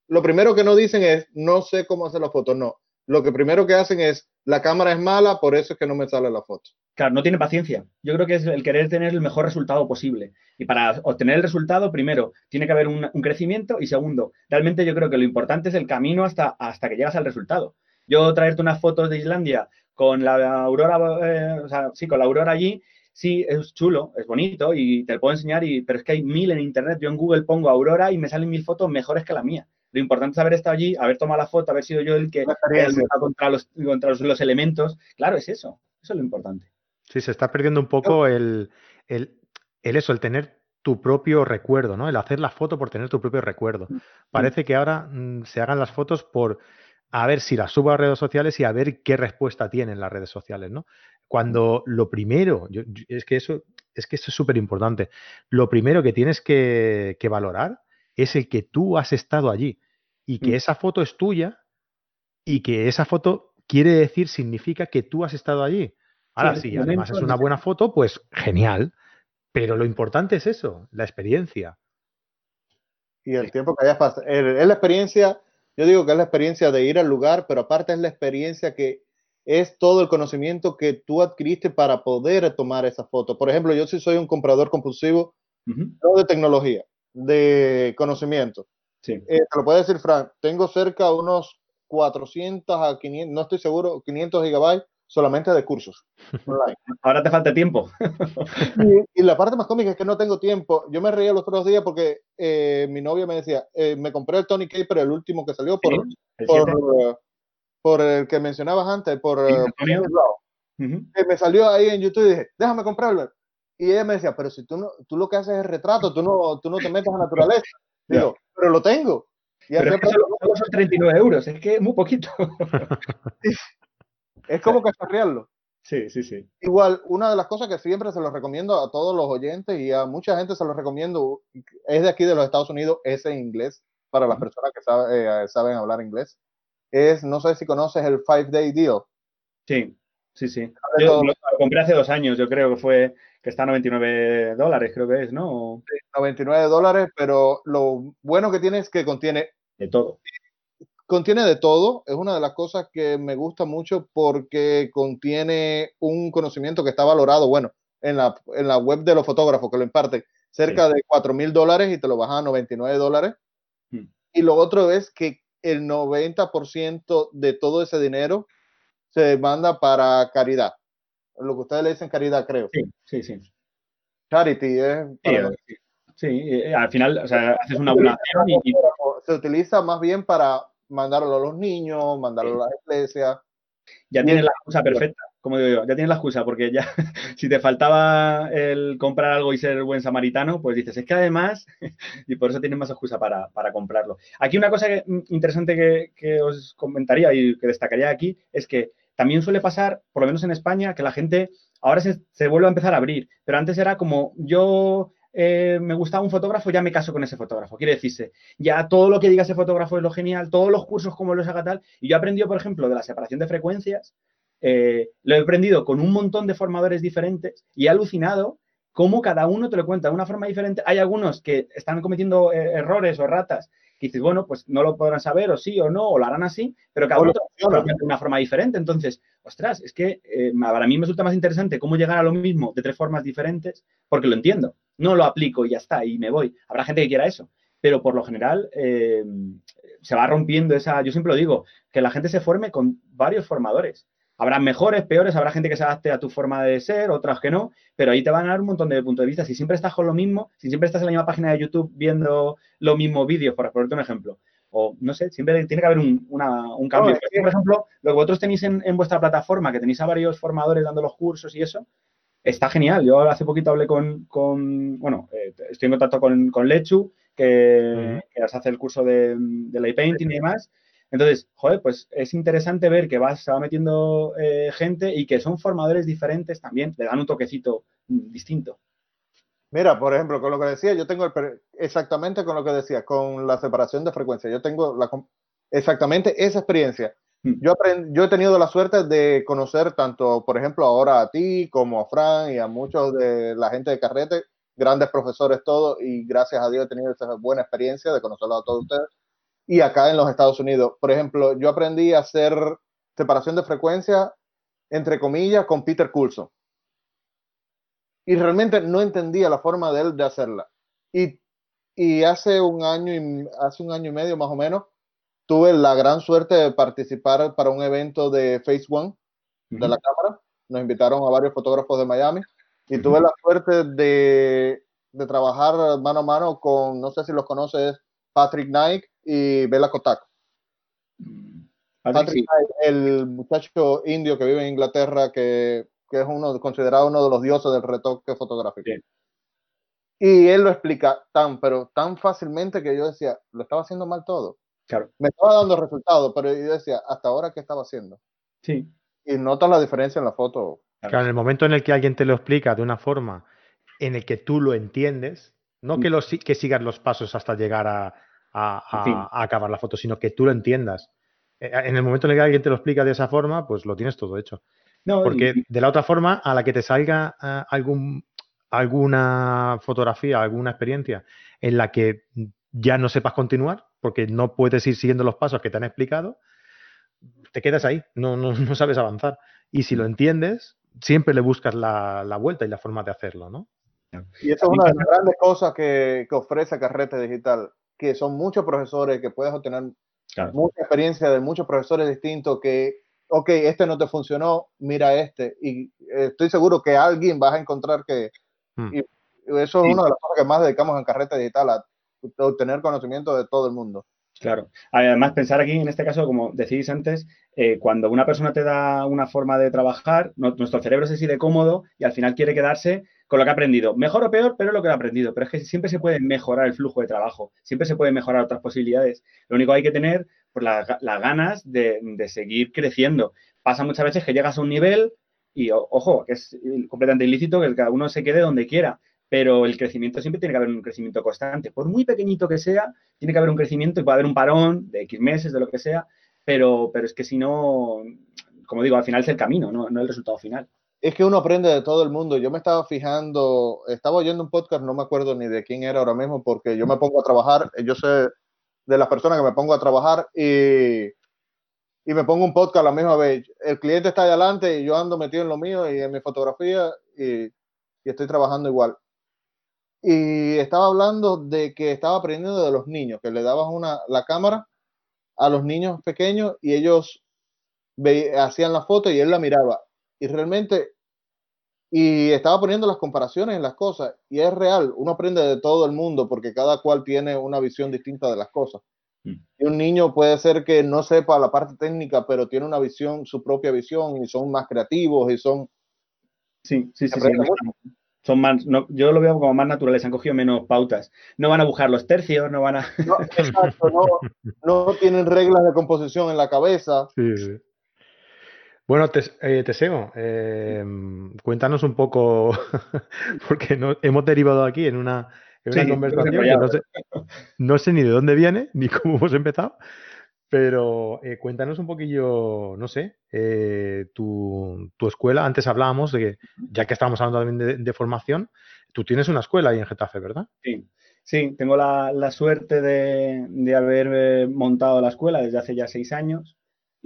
lo primero que no dicen es, no sé cómo hacer la foto, no. Lo que primero que hacen es, la cámara es mala, por eso es que no me sale la foto. Claro, no tiene paciencia. Yo creo que es el querer tener el mejor resultado posible. Y para obtener el resultado, primero, tiene que haber un, crecimiento y segundo, realmente yo creo que lo importante es el camino hasta, hasta que llegas al resultado. Yo traerte unas fotos de Islandia con la aurora, eh, o sea, sí, con la aurora allí, sí, es chulo, es bonito y te puedo enseñar, y, pero es que hay mil en internet. Yo en Google pongo aurora y me salen mil fotos mejores que la mía. Lo importante es haber estado allí, haber tomado la foto, haber sido yo el que contra, los, contra los, elementos. Claro, es eso. Eso es lo importante. Sí, se está perdiendo un poco el, el, eso, el tener tu propio recuerdo, ¿no? El hacer la foto por tener tu propio recuerdo. Mm. Parece que ahora mm, se hagan las fotos por a ver si las subo a redes sociales y a ver qué respuesta tienen las redes sociales, ¿no? Cuando lo primero, es que eso es que eso es súper importante. Lo primero que tienes que, que, valorar es el que tú has estado allí y que mm. esa foto es tuya y que esa foto quiere decir, significa que tú has estado allí. Ahora, sí, además es una buena foto, pues genial. Pero lo importante es eso, la experiencia. Y el tiempo que hayas pasado. Es la experiencia, yo digo que es la experiencia de ir al lugar, pero aparte es la experiencia que es todo el conocimiento que tú adquiriste para poder tomar esa foto. Por ejemplo, yo sí soy un comprador compulsivo, no de tecnología, de conocimiento. Eh, te lo puede decir Frank, tengo cerca unos 400 a 500, no estoy seguro, 500 gigabytes solamente de cursos Ahora te falta tiempo. y, la parte más cómica es que no tengo tiempo. Yo me reía los otros días porque eh, mi novia me decía, eh, me compré el Tony Caper, el último que salió, por, por, el que mencionabas antes, por, me salió ahí en YouTube y dije, déjame comprarlo. Y ella me decía, pero si tú, no, tú lo que haces es retrato, tú no, tú no te metes a naturaleza. Digo, pero lo tengo. Y pero es son 39 euros, es que es muy poquito. es como que cacharrearlo. Sí, sí, sí. Igual, una de las cosas que siempre se los recomiendo a todos los oyentes y a mucha gente se los recomiendo es de aquí de los Estados Unidos, es en inglés, para las personas que eh, saben hablar inglés. Es, no sé si conoces el Five Day Deal. Sí, sí, sí. Yo lo compré hace dos años, yo creo que fue que está a 99 dólares, creo que es, ¿no? 99 dólares, pero lo bueno que tiene es que contiene... De todo. Contiene de todo, es una de las cosas que me gusta mucho porque contiene un conocimiento que está valorado, bueno, en la, en la web de los fotógrafos que lo imparten, cerca de 4 mil dólares y te lo bajan a 99 dólares. Hmm. Y lo otro es que el 90% de todo ese dinero se demanda para caridad. Lo que ustedes le dicen caridad, creo. Sí, sí, sí. Charity es... Sí, eh, al final, o sea, haces una buena y, Se utiliza más bien para mandarlo a los niños, mandarlo a las iglesias. Ya tienes la excusa perfecta, como digo yo, ya tienes la excusa, porque ya si te faltaba el comprar algo y ser buen samaritano, pues dices, es que además, y por eso tienes más excusa para, comprarlo. Aquí una cosa mm, interesante que, que os comentaría y que destacaría aquí es que también suele pasar, por lo menos en España, que la gente ahora se, se, vuelve a empezar a abrir, pero antes era como yo eh, me gustaba un fotógrafo, ya me caso con ese fotógrafo. Quiere decirse, ya todo lo que diga ese fotógrafo es lo genial, todos los cursos como los haga tal. Y yo he aprendido, por ejemplo, de la separación de frecuencias, eh, lo he aprendido con un montón de formadores diferentes y he alucinado cómo cada uno te lo cuenta de una forma diferente. Hay algunos que están cometiendo eh, errores o ratas que dices, bueno, pues no lo podrán saber o sí o no, o lo harán así, pero cada uno lo de una forma diferente. Entonces, ostras, es que para mí me resulta más interesante cómo llegar a lo mismo de tres formas diferentes porque lo entiendo no lo aplico y ya está, y me voy. Habrá gente que quiera eso, pero por lo general eh, se va rompiendo esa, yo siempre lo digo, que la gente se forme con varios formadores. Habrá mejores, peores, habrá gente que se adapte a tu forma de ser, otras que no, pero ahí te van a dar un montón de puntos de vista. Si siempre estás con lo mismo, si siempre estás en la misma página de YouTube viendo los mismos vídeos, por ponerte un ejemplo, o no sé, siempre tiene que haber un, cambio. por ejemplo, lo que vosotros tenéis en, en, vuestra plataforma, que tenéis a varios formadores dando los cursos y eso, está genial. Yo hace poquito hablé con, bueno, eh, estoy en contacto con, con Lechu, que, hace el curso de, de light painting y demás. Entonces, joder, pues es interesante ver que va, se va metiendo eh, gente y que son formadores diferentes también, le dan un toquecito distinto. Mira, por ejemplo, con lo que decía, yo tengo exactamente con lo que decía, con la separación de frecuencia. Yo tengo la, exactamente esa experiencia. Mm. Yo, yo he tenido la suerte de conocer tanto, por ejemplo, ahora a ti como a Fran y a muchos de la gente de Carrete, grandes profesores todos, y gracias a Dios he tenido esa buena experiencia de conocerlos a todos ustedes. Y acá en los Estados Unidos, por ejemplo, yo aprendí a hacer separación de frecuencia, entre comillas, con Peter Coulson. Y realmente no entendía la forma de él de hacerla. Y, y hace un año y hace un año y medio más o menos, tuve la gran suerte de participar para un evento de Face One de la cámara. Nos invitaron a varios fotógrafos de Miami y tuve la suerte de, de, trabajar mano a mano con, no sé si los conoces, Patrick Nike y Bela Kotak. Patrick, Knight, el muchacho indio que vive en Inglaterra, que, que, es uno considerado uno de los dioses del retoque fotográfico. Y él lo explica tan, pero tan fácilmente que yo decía, lo estaba haciendo mal todo. Me estaba dando resultados, pero yo decía, ¿hasta ahora qué estaba haciendo? Sí. Y notas la diferencia en la foto. Claro, en el momento en el que alguien te lo explica de una forma en el que tú lo entiendes, no que, lo, que sigas los pasos hasta llegar a, acabar la foto, sino que tú lo entiendas. Eh, en el momento en el que alguien te lo explica de esa forma, pues lo tienes todo hecho. Porque de la otra forma, a la que te salga eh, algún, alguna fotografía, alguna experiencia en la que ya no sepas continuar, porque no puedes ir siguiendo los pasos que te han explicado, te quedas ahí, no, no, no sabes avanzar. Y si lo entiendes, siempre le buscas la, la, vuelta y la forma de hacerlo, ¿no? Y esa es una de las grandes cosas que, que ofrece Carrete Digital, que son muchos profesores que puedes obtener mucha experiencia de muchos profesores distintos que, ok, este no te funcionó, mira este. Y estoy seguro que alguien vas a encontrar que... Hmm. Y eso es una de las cosas que más dedicamos en Carrete Digital, a obtener conocimiento de todo el mundo. Claro. Además, pensar aquí, en este caso, como decís antes, eh, cuando una persona te da una forma de trabajar, nuestro cerebro se siente cómodo y al final quiere quedarse con lo que ha aprendido. Mejor o peor, pero lo que ha aprendido. Pero es que siempre se puede mejorar el flujo de trabajo, siempre se puede mejorar otras posibilidades. Lo único que hay que tener pues, las, ganas de, de, seguir creciendo. Pasa muchas veces que llegas a un nivel y, ojo, que es completamente ilícito que cada uno se quede donde quiera pero el crecimiento siempre tiene que haber un crecimiento constante. Por muy pequeñito que sea, tiene que haber un crecimiento y puede haber un parón de X meses, de lo que sea, pero, pero es que si no, como digo, al final es el camino, no, no el resultado final. Es que uno aprende de todo el mundo. Yo me estaba fijando, estaba oyendo un podcast, no me acuerdo ni de quién era ahora mismo, porque yo me pongo a trabajar, yo sé de las personas que me pongo a trabajar y, y me pongo un podcast a la misma vez. El cliente está ahí adelante y yo ando metido en lo mío y en mi fotografía y, y estoy trabajando igual y estaba hablando de que estaba aprendiendo de los niños, que le dabas una, la cámara a los niños pequeños y ellos hacían la foto y él la miraba. Y realmente, y estaba poniendo las comparaciones en las cosas, y es real, uno aprende de todo el mundo porque cada cual tiene una visión distinta de las cosas. Mm. Y un niño puede ser que no sepa la parte técnica, pero tiene una visión, su propia visión, y son más creativos y son... Sí, sí, sí. son más, yo lo veo como más naturales, han cogido menos pautas. No van a buscar los tercios, no van a... No, exacto, no, no tienen reglas de composición en la cabeza. Sí, sí. Bueno, eh, Teseo, eh, cuéntanos un poco, porque no, hemos derivado aquí en una, conversación que no sé, ni de dónde viene, ni cómo hemos empezado, pero eh, cuéntanos un poquillo, no sé, tu, escuela, antes hablábamos de que, ya que estamos hablando también de, formación, tú tienes una escuela ahí en Getafe, ¿verdad? Sí, sí, tengo la, la suerte de, de haber montado la escuela desde hace ya seis años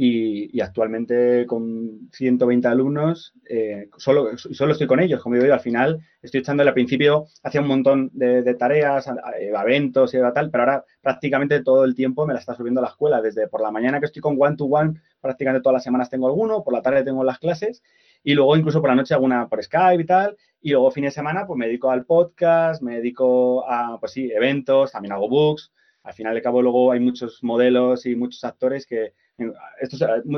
y, actualmente con 120 alumnos, eh, solo, solo estoy con ellos, como digo al final estoy echándole al principio, hacía un montón de, tareas, eventos y tal, pero ahora prácticamente todo el tiempo me la está subiendo la escuela, desde por la mañana que estoy con one to one, prácticamente todas las semanas tengo alguno, por la tarde tengo las clases y luego incluso por la noche alguna por Skype y tal, y luego fin de semana pues me dedico al podcast, me dedico a, pues sí, eventos, también hago books, al final de cabo luego hay muchos modelos y muchos actores que esto,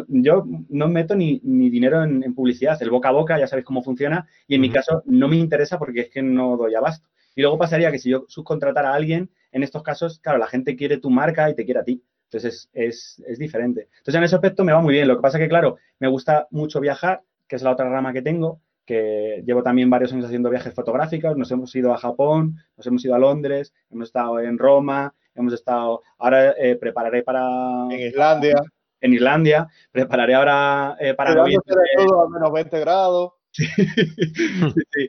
yo no meto ni, dinero en, publicidad, el boca a boca ya sabéis cómo funciona y en mi caso no me interesa porque es que no doy abasto. Y luego pasaría que si yo subcontratara a alguien, en estos casos, claro, la gente quiere tu marca y te quiere a ti. Entonces es, es, diferente. Entonces en ese aspecto me va muy bien. Lo que pasa que, claro, me gusta mucho viajar, que es la otra rama que tengo, que llevo también varios años haciendo viajes fotográficos. Nos hemos ido a Japón, nos hemos ido a Londres, hemos estado en Roma, hemos estado, ahora eh, prepararé para... En Islandia en Islandia. Prepararé ahora eh, para noviembre. todo a menos 20 grados. sí, sí.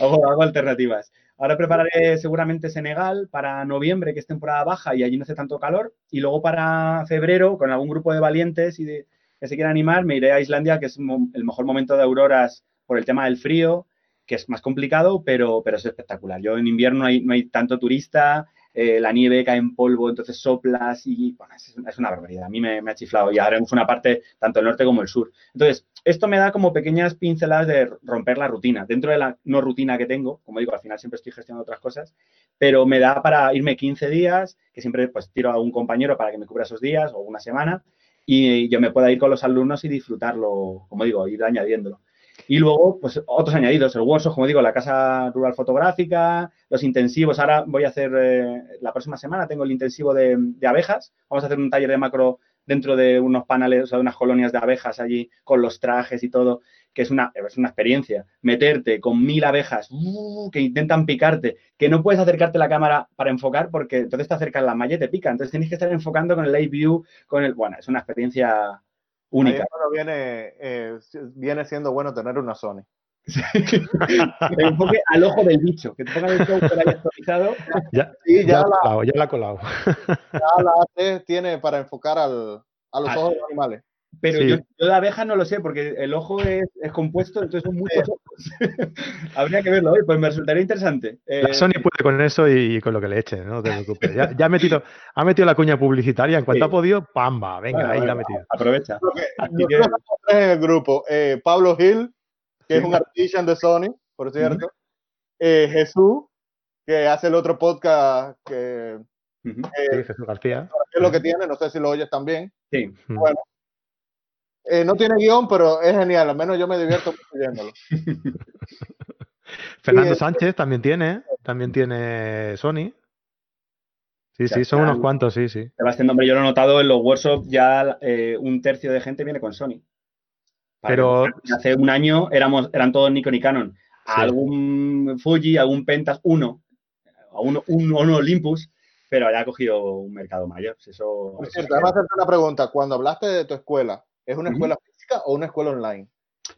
hago, alternativas. Ahora prepararé seguramente Senegal para noviembre, que es temporada baja y allí no hace tanto calor. Y luego para febrero, con algún grupo de valientes y de, que se quieran animar, me iré a Islandia, que es el mejor momento de auroras por el tema del frío, que es más complicado, pero, pero es espectacular. Yo en invierno hay, no hay tanto turista, eh, la nieve cae en polvo, entonces soplas y bueno, es, una barbaridad. A mí me, ha chiflado y haremos una parte tanto el norte como el sur. Entonces, esto me da como pequeñas pinceladas de romper la rutina. Dentro de la no rutina que tengo, como digo, al final siempre estoy gestionando otras cosas, pero me da para irme 15 días, que siempre pues tiro a un compañero para que me cubra esos días o una semana y yo me pueda ir con los alumnos y disfrutarlo, como digo, ir añadiéndolo. Y luego, pues otros añadidos, el workshop, como digo, la casa rural fotográfica, los intensivos. Ahora voy a hacer, eh, la próxima semana tengo el intensivo de, abejas. Vamos a hacer un taller de macro dentro de unos paneles, o sea, de unas colonias de abejas allí con los trajes y todo, que es una, es una experiencia. Meterte con mil abejas uh, que intentan picarte, que no puedes acercarte la cámara para enfocar porque entonces te acercas la malla y te pica. Entonces tienes que estar enfocando con el live view, con el... Bueno, es una experiencia única. viene, eh, viene siendo bueno tener una Sony. que enfoque al ojo del bicho, que te ponga el show ahí actualizado. Ya, sí, ya, la, ya la ha colado. Ya la tiene para enfocar al, a los ah, ojos de los animales. Pero yo, yo, de abeja no lo sé, porque el ojo es, es compuesto, entonces son muchos ojos. Habría que verlo hoy, pues me resultaría interesante. Eh, Sony puede con eso y, con lo que le eche, no te preocupes. Ya, ya ha, metido, ha metido la cuña publicitaria, en cuanto ha podido, ¡pamba! Venga, ahí la ha metido. Aprovecha. Que, en el grupo, eh, Pablo Gil, que es un artista de Sony, por cierto. eh, Jesús, que hace el otro podcast que... Eh, Jesús García. es lo que tiene, no sé si lo oyes también. Sí. Bueno, eh, no tiene guion, pero es genial. Al menos yo me divierto viéndolo. Fernando Sánchez también tiene, también tiene Sony. Sí, sí, son unos cuantos, sí, sí. Sebastián, hombre, yo lo he notado en los workshops, ya eh, un tercio de gente viene con Sony. Pero hace un año éramos, eran todos Nikon y Canon. Algún Fuji, algún Pentas, uno, uno, un, Olympus, pero ya ha cogido un mercado mayor. Eso, Por cierto, a hacerte una pregunta. Cuando hablaste de tu escuela, ¿Es una escuela física o una escuela online?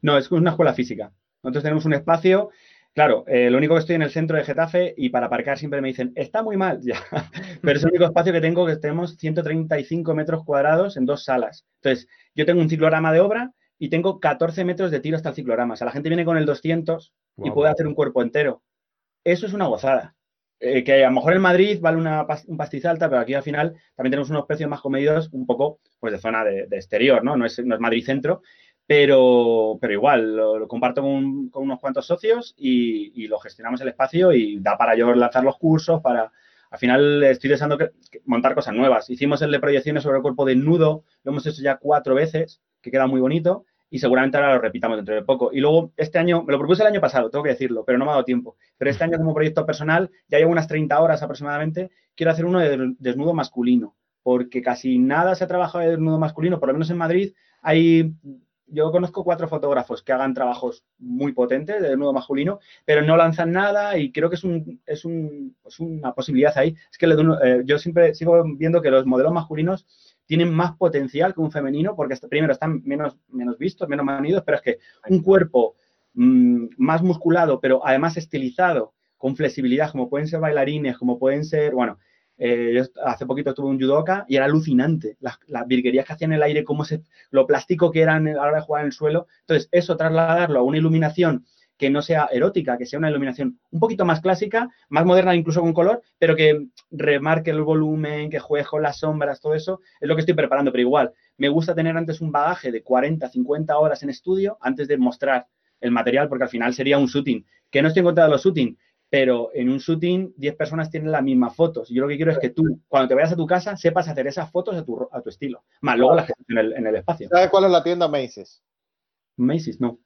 No, es una escuela física. Nosotros tenemos un espacio. Claro, eh, lo único que estoy en el centro de Getafe y para aparcar siempre me dicen, está muy mal, ya. Pero es el único espacio que tengo que tenemos 135 metros cuadrados en dos salas. Entonces, yo tengo un ciclorama de obra y tengo 14 metros de tiro hasta el ciclorama. O sea, la gente viene con el 200 y puede hacer un cuerpo entero. Eso es una gozada. Eh, que a lo mejor en Madrid vale una un pastizal pero aquí al final también tenemos unos precios más comedidos un poco pues de zona de, exterior, ¿no? No es, no es Madrid centro, pero, pero igual, lo, comparto con, unos cuantos socios y, lo gestionamos el espacio y da para yo lanzar los cursos, para... Al final estoy deseando montar cosas nuevas. Hicimos el de proyecciones sobre el cuerpo desnudo, lo hemos hecho ya cuatro veces, que queda muy bonito y seguramente ahora lo repitamos dentro de poco. Y luego este año, me lo propuse el año pasado, tengo que decirlo, pero no me ha dado tiempo. Pero este año como proyecto personal, ya llevo unas 30 horas aproximadamente, quiero hacer uno de desnudo masculino, porque casi nada se ha trabajado de desnudo masculino, por lo menos en Madrid hay yo conozco cuatro fotógrafos que hagan trabajos muy potentes de nuevo masculino, pero no lanzan nada y creo que es, un, es, un, es una posibilidad ahí. Es que eh, yo siempre sigo viendo que los modelos masculinos tienen más potencial que un femenino porque primero están menos, menos vistos, menos manidos, pero es que un cuerpo mm, más musculado, pero además estilizado, con flexibilidad, como pueden ser bailarines, como pueden ser, bueno, eh, yo hace poquito tuve un judoka y era alucinante las, virguerías que hacían en el aire, cómo se, lo plástico que eran a la hora de jugar en el suelo. Entonces, eso trasladarlo a una iluminación que no sea erótica, que sea una iluminación un poquito más clásica, más moderna incluso con color, pero que remarque el volumen, que juegue con las sombras, todo eso, es lo que estoy preparando. Pero igual, me gusta tener antes un bagaje de 40, 50 horas en estudio antes de mostrar el material, porque al final sería un shooting. Que no estoy en contra de los shooting, pero en un shooting 10 personas tienen las mismas fotos. Yo lo que quiero es que tú, cuando te vayas a tu casa, sepas hacer esas fotos a tu, a tu estilo. Más luego la gente en el, en el espacio. ¿Sabes cuál es la tienda Macy's? Macy's, no.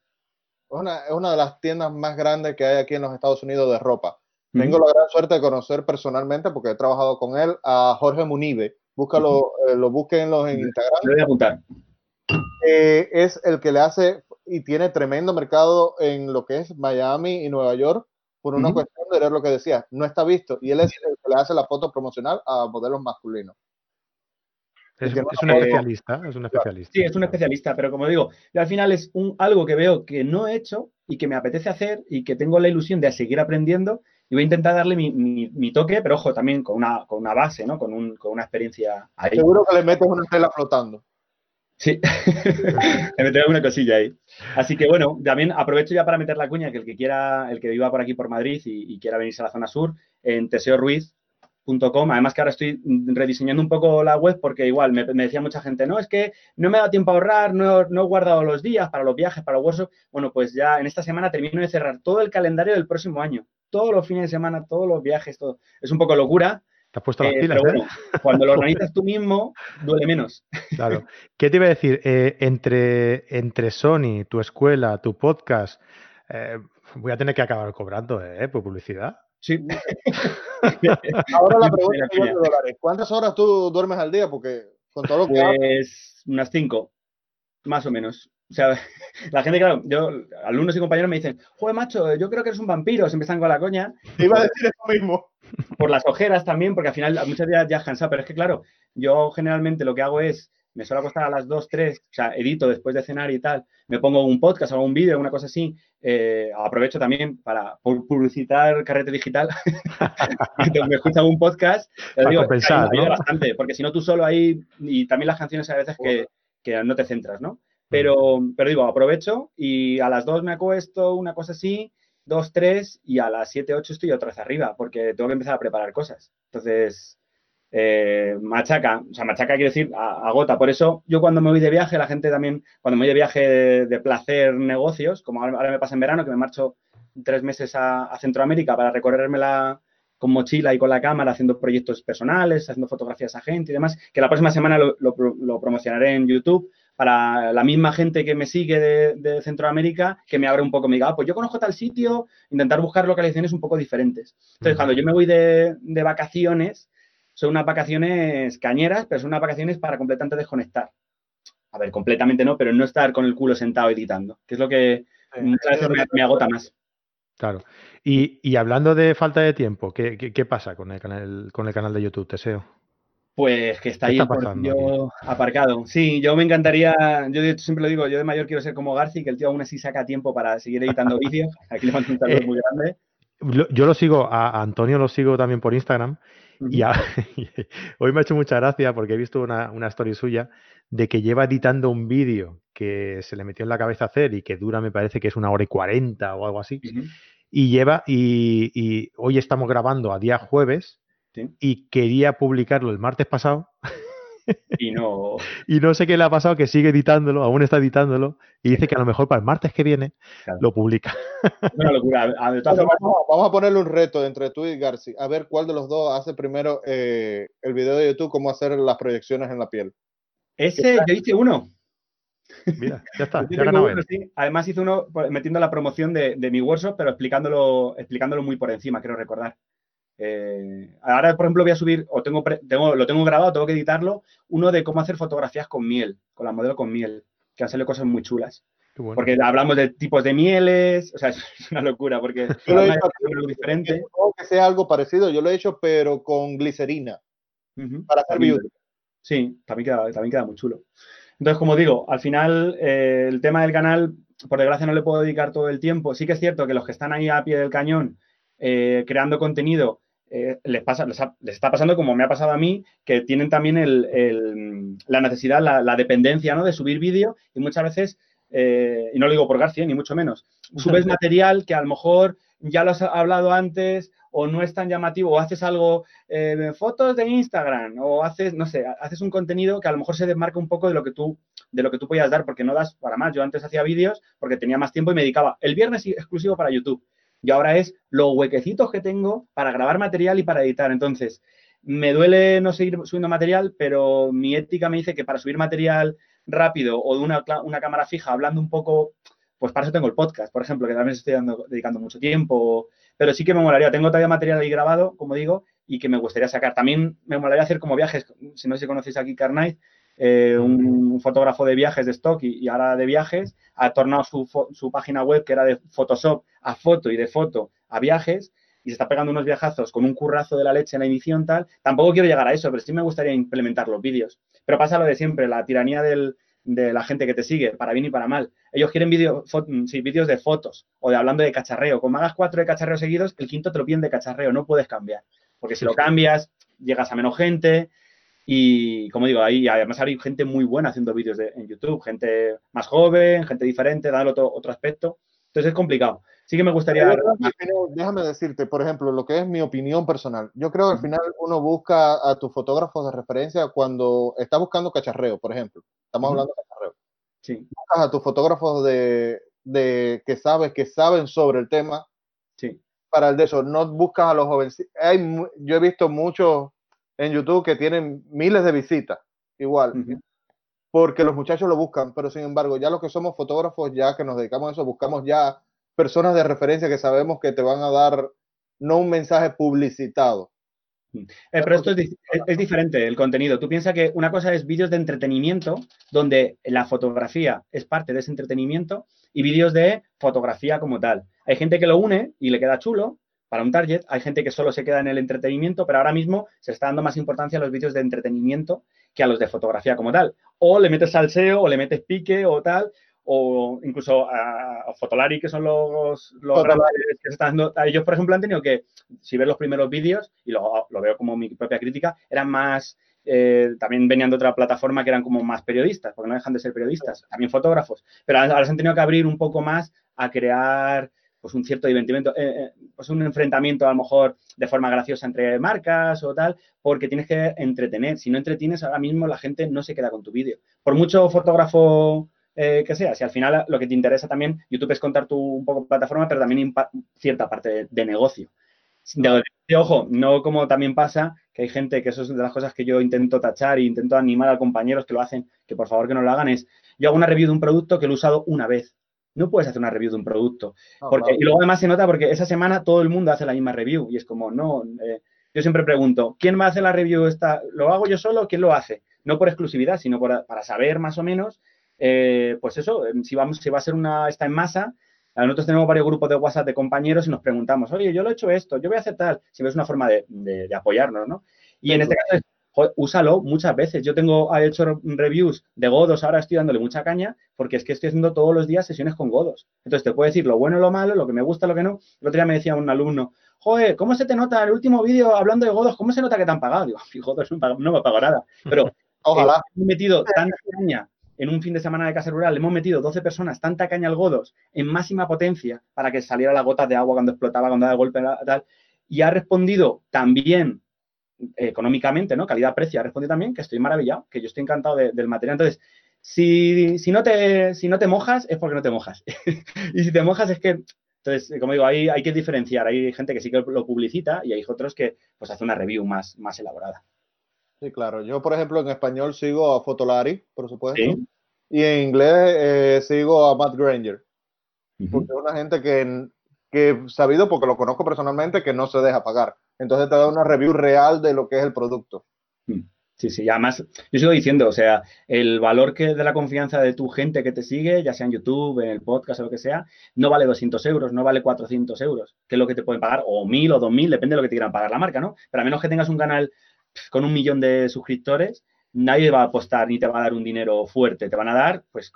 Es una, es una, de las tiendas más grandes que hay aquí en los Estados Unidos de ropa. Tengo la gran suerte de conocer personalmente, porque he trabajado con él, a Jorge Munive. Búscalo, eh, lo búsquenlo en Instagram. Lo voy a apuntar. Eh, es el que le hace y tiene tremendo mercado en lo que es Miami y Nueva York por una cuestión de lo que decía, no está visto. Y él es el que le hace la foto promocional a modelos masculinos. Es, un especialista, es un especialista. Sí, es un especialista, pero como digo, al final es un, algo que veo que no he hecho y que me apetece hacer y que tengo la ilusión de seguir aprendiendo y voy a intentar darle mi, toque, pero ojo, también con una, con una base, ¿no? Con, un, con una experiencia ahí. Seguro que le metes una tela flotando. Sí, me meteré alguna cosilla ahí. Así que bueno, también aprovecho ya para meter la cuña que el que quiera, el que viva por aquí por Madrid y, quiera venirse a la zona sur, en teseoruiz.com. Además que ahora estoy rediseñando un poco la web porque igual me, decía mucha gente, no, es que no me ha dado tiempo a ahorrar, no, no, he guardado los días para los viajes, para los workshops. Bueno, pues ya en esta semana termino de cerrar todo el calendario del próximo año. Todos los fines de semana, todos los viajes, todo. Es un poco locura, te has puesto las eh, pilas, ¿eh? cuando lo organizas tú mismo, duele menos. Claro. ¿Qué te iba a decir? Eh, entre, entre Sony, tu escuela, tu podcast, voy a tener que acabar cobrando, ¿eh? Por publicidad. Sí. Ahora la pregunta es dólares. ¿Cuántas horas tú duermes al día? Porque con todo lo que Pues unas cinco, más o menos. O sea, la gente, claro, yo, alumnos y compañeros me dicen, joder, macho, yo creo que eres un vampiro, se empiezan con la coña. Te iba a decir eso mismo. Por las ojeras también, porque al final muchas días ya has cansado, pero es que claro, yo generalmente lo que hago es, me suelo acostar a las 2, 3, o sea, edito después de cenar y tal, me pongo un podcast, hago un vídeo, una cosa así, eh, aprovecho también para publicitar carrete digital, me escucho un podcast, te digo, pensar, bastante, porque si no tú solo ahí, y también las canciones a veces que, que no te centras, ¿no? Pero, pero digo, aprovecho y a las 2 me acuesto, una cosa así, 2, 3 y a las 7, 8 estoy otra vez arriba porque tengo que empezar a preparar cosas. Entonces, eh, machaca, o sea, machaca quiere decir agota. Por eso yo cuando me voy de viaje, la gente también, cuando me voy de viaje de, placer negocios, como ahora, me pasa en verano, que me marcho tres meses a, Centroamérica para recorrérmela con mochila y con la cámara haciendo proyectos personales, haciendo fotografías a gente y demás, que la próxima semana lo, lo promocionaré en YouTube para la misma gente que me sigue de, Centroamérica, que me abre un poco, me diga, ah, pues yo conozco tal sitio, intentar buscar localizaciones un poco diferentes. Entonces, cuando yo me voy de, vacaciones, son unas vacaciones cañeras, pero son unas vacaciones para completamente desconectar. A ver, completamente no, pero no estar con el culo sentado editando, que es lo que muchas veces me, agota más. Claro. Y, hablando de falta de tiempo, ¿qué, pasa con el, canal, con el canal de YouTube, Teseo? Pues que está ahí yo aparcado. Sí, yo me encantaría, yo siempre lo digo, yo de mayor quiero ser como Garci, que el tío aún así saca tiempo para seguir editando vídeos. Aquí le mando un saludo eh, muy grande. Yo lo sigo, a Antonio lo sigo también por Instagram. Y hoy me ha hecho mucha gracia porque he visto una, una story suya de que lleva editando un vídeo que se le metió en la cabeza hacer y que dura, me parece que es una hora y cuarenta o algo así. y lleva, y, hoy estamos grabando a día jueves y quería publicarlo el martes pasado. Y no. y no sé qué le ha pasado, que sigue editándolo, aún está editándolo, y dice que a lo mejor para el martes que viene lo publica. Una locura. vamos, a ponerle un reto entre tú y Garci, a ver cuál de los dos hace primero eh, el video de YouTube, cómo hacer las proyecciones en la piel. Ese, yo hice uno. Mira, ya está. Además hice uno metiendo la promoción de, mi workshop, pero explicándolo, explicándolo muy por encima, quiero recordar. Eh, ahora, por ejemplo, voy a subir, o tengo, lo tengo grabado, tengo que editarlo, uno de cómo hacer fotografías con miel, con la modelo con miel, que han salido cosas muy chulas. Porque hablamos de tipos de mieles, o sea, es una locura, porque es algo diferente. que sea algo parecido, yo lo he hecho, pero con glicerina, para hacer beauty. Sí, también queda, también queda muy chulo. Entonces, como digo, al final eh, el tema del canal, por desgracia, no le puedo dedicar todo el tiempo. Sí que es cierto que los que están ahí a pie del cañón eh, creando contenido, eh, les, pasa, les, está pasando como me ha pasado a mí, que tienen también el, la necesidad, la, dependencia ¿no? de subir vídeo y muchas veces, y no lo digo por García, ni mucho menos, subes material que a lo mejor ya lo has hablado antes o no es tan llamativo, o haces algo, eh, fotos de Instagram, o haces, no sé, haces un contenido que a lo mejor se desmarca un poco de lo que tú, de lo que tú podías dar, porque no das para más. Yo antes hacía vídeos porque tenía más tiempo y me dedicaba el viernes exclusivo para YouTube. Y ahora es los huequecitos que tengo para grabar material y para editar. Entonces, me duele no seguir subiendo material, pero mi ética me dice que para subir material rápido o de una, una cámara fija, hablando un poco, pues para eso tengo el podcast, por ejemplo, que también estoy dedicando mucho tiempo pero sí que me molaría. Tengo todavía material ahí grabado, como digo, y que me gustaría sacar. También me molaría hacer como viajes, si no sé si conocéis aquí Carnight, eh, un, fotógrafo de viajes de stock y, ahora de viajes, ha tornado su, su, página web que era de Photoshop a foto y de foto a viajes y se está pegando unos viajazos con un currazo de la leche en la edición tal. Tampoco quiero llegar a eso, pero sí me gustaría implementar los vídeos. Pero pasa lo de siempre, la tiranía del, de la gente que te sigue, para bien y para mal. Ellos quieren vídeos sí, vídeos de fotos o de hablando de cacharreo. Como hagas cuatro de cacharreo seguidos, el quinto te lo piden de cacharreo, no puedes cambiar. Porque si lo cambias, llegas a menos gente. Y como digo, ahí además hay gente muy buena haciendo vídeos en YouTube, gente más joven, gente diferente, dando otro, otro aspecto. Entonces es complicado sí que me gustaría... Déjame decirte, por ejemplo, lo que es mi opinión personal. Yo creo que al final uno busca a tus fotógrafos de referencia cuando está buscando cacharreo, por ejemplo. Estamos hablando de cacharreo. Sí. Buscas a tus fotógrafos de, de, que sabes, que saben sobre el tema. Sí. Para el de eso, no buscas a los jóvenes. Hay, yo he visto muchos en YouTube que tienen miles de visitas, igual. Porque los muchachos lo buscan, pero sin embargo, ya los que somos fotógrafos, ya que nos dedicamos a eso, buscamos ya personas de referencia que sabemos que te van a dar no un mensaje publicitado. Eh, pero esto es, diferente, el contenido. Tú piensas que una cosa es vídeos de entretenimiento, donde la fotografía es parte de ese entretenimiento, y vídeos de fotografía como tal. Hay gente que lo une y le queda chulo para un target, hay gente que solo se queda en el entretenimiento, pero ahora mismo se está dando más importancia a los vídeos de entretenimiento que a los de fotografía como tal. O le metes salseo, o le metes pique, o tal, o incluso a, Fotolari, que son los, los que se están dando. Ellos, por ejemplo, han tenido que, si ves los primeros vídeos, y lo, lo veo como mi propia crítica, eran más. Eh, también venían de otra plataforma que eran como más periodistas, porque no dejan de ser periodistas, también fotógrafos, pero ahora se han tenido que abrir un poco más a crear pues un cierto divertimento, eh, eh, pues un enfrentamiento a lo mejor de forma graciosa entre marcas o tal, porque tienes que entretener. Si no entretienes, ahora mismo la gente no se queda con tu vídeo. Por mucho fotógrafo eh, que sea. Si al final lo que te interesa también, YouTube es contar tu un poco plataforma, pero también cierta parte de, negocio. De, ojo, no como también pasa que hay gente que eso es de las cosas que yo intento tachar e intento animar a compañeros que lo hacen, que por favor que no lo hagan, es yo hago una review de un producto que lo he usado una vez. No puedes hacer una review de un producto. porque, Y luego además se nota porque esa semana todo el mundo hace la misma review y es como, no, eh, yo siempre pregunto, ¿quién va a hacer la review esta? ¿Lo hago yo solo? ¿Quién lo hace? No por exclusividad, sino para saber más o menos eh, pues eso, em, si, vamos, si va a ser una, está en masa, nosotros tenemos varios grupos de WhatsApp de compañeros y nos preguntamos, oye, yo lo he hecho esto, yo voy a hacer tal, si es una forma de, apoyarnos, ¿no? Y en este caso úsalo muchas veces. Yo tengo, he hecho reviews de godos, ahora estoy dándole mucha caña, porque es que estoy haciendo todos los días sesiones con godos. Entonces te puedo decir lo bueno y lo malo, lo que me gusta, lo que no. El otro día me decía un alumno, joder, ¿cómo se te nota el último vídeo hablando de godos? ¿Cómo se nota que te han pagado? Digo, joder, no me pago nada. Pero Ojalá. he metido tanta caña en un fin de semana de casa rural le hemos metido 12 personas tanta caña al godos en máxima potencia para que saliera las gotas de agua cuando explotaba, cuando daba el golpe, tal, y ha respondido también económicamente, ¿no? Calidad-precio, ha respondido también que estoy maravillado, que yo estoy encantado del material. Entonces, si, si, no te, si no te mojas, es porque no te mojas. y si te mojas, es que. Entonces, como digo, hay, hay que diferenciar. Hay gente que sí que lo publicita y hay otros que pues hace una review más, más elaborada. Sí, claro. Yo, por ejemplo, en español sigo a Fotolari, por supuesto. Y en inglés eh, sigo a Matt Granger. Porque es una gente que, que, sabido, porque lo conozco personalmente, que no se deja pagar. Entonces te da una review real de lo que es el producto. Mm. Sí, sí, además, yo sigo diciendo, o sea, el valor que de la confianza de tu gente que te sigue, ya sea en YouTube, en el podcast o lo que sea, no vale 200 euros, no vale 400 euros, que es lo que te pueden pagar, o 1000 o 2000, depende de lo que te quieran pagar la marca, ¿no? Pero a menos que tengas un canal con un millón de suscriptores, nadie va a apostar ni te va a dar un dinero fuerte, te van a dar, pues,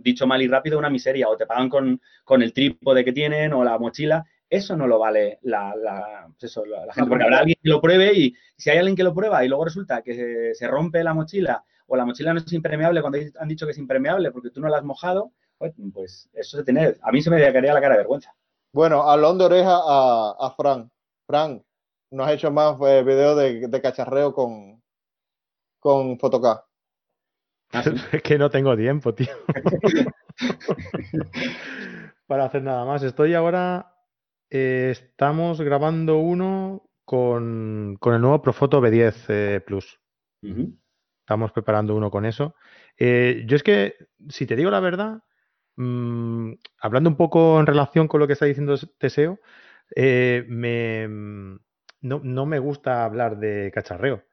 dicho mal y rápido, una miseria, o te pagan con, con el trípode que tienen o la mochila, eso no lo vale la, pues gente, porque habrá alguien que lo pruebe y si hay alguien que lo prueba y luego resulta que se, rompe la mochila o la mochila no es impermeable cuando han dicho que es impermeable porque tú no la has mojado, pues, pues eso se tiene, a mí se me quedaría la cara de vergüenza. Bueno, alón de oreja a, a Fran. Fran, ¿no has hecho más eh, videos de, cacharreo con, con Photocá? Ah, es que no tengo tiempo, tío. Para hacer nada más. Estoy ahora eh, estamos grabando uno con, el nuevo Profoto B10 eh, Plus. Estamos preparando uno con eso. Eh, yo es que, si te digo la verdad, mm, hablando un poco en relación con lo que está diciendo Teseo, me, mm, no, me gusta hablar de cacharreo.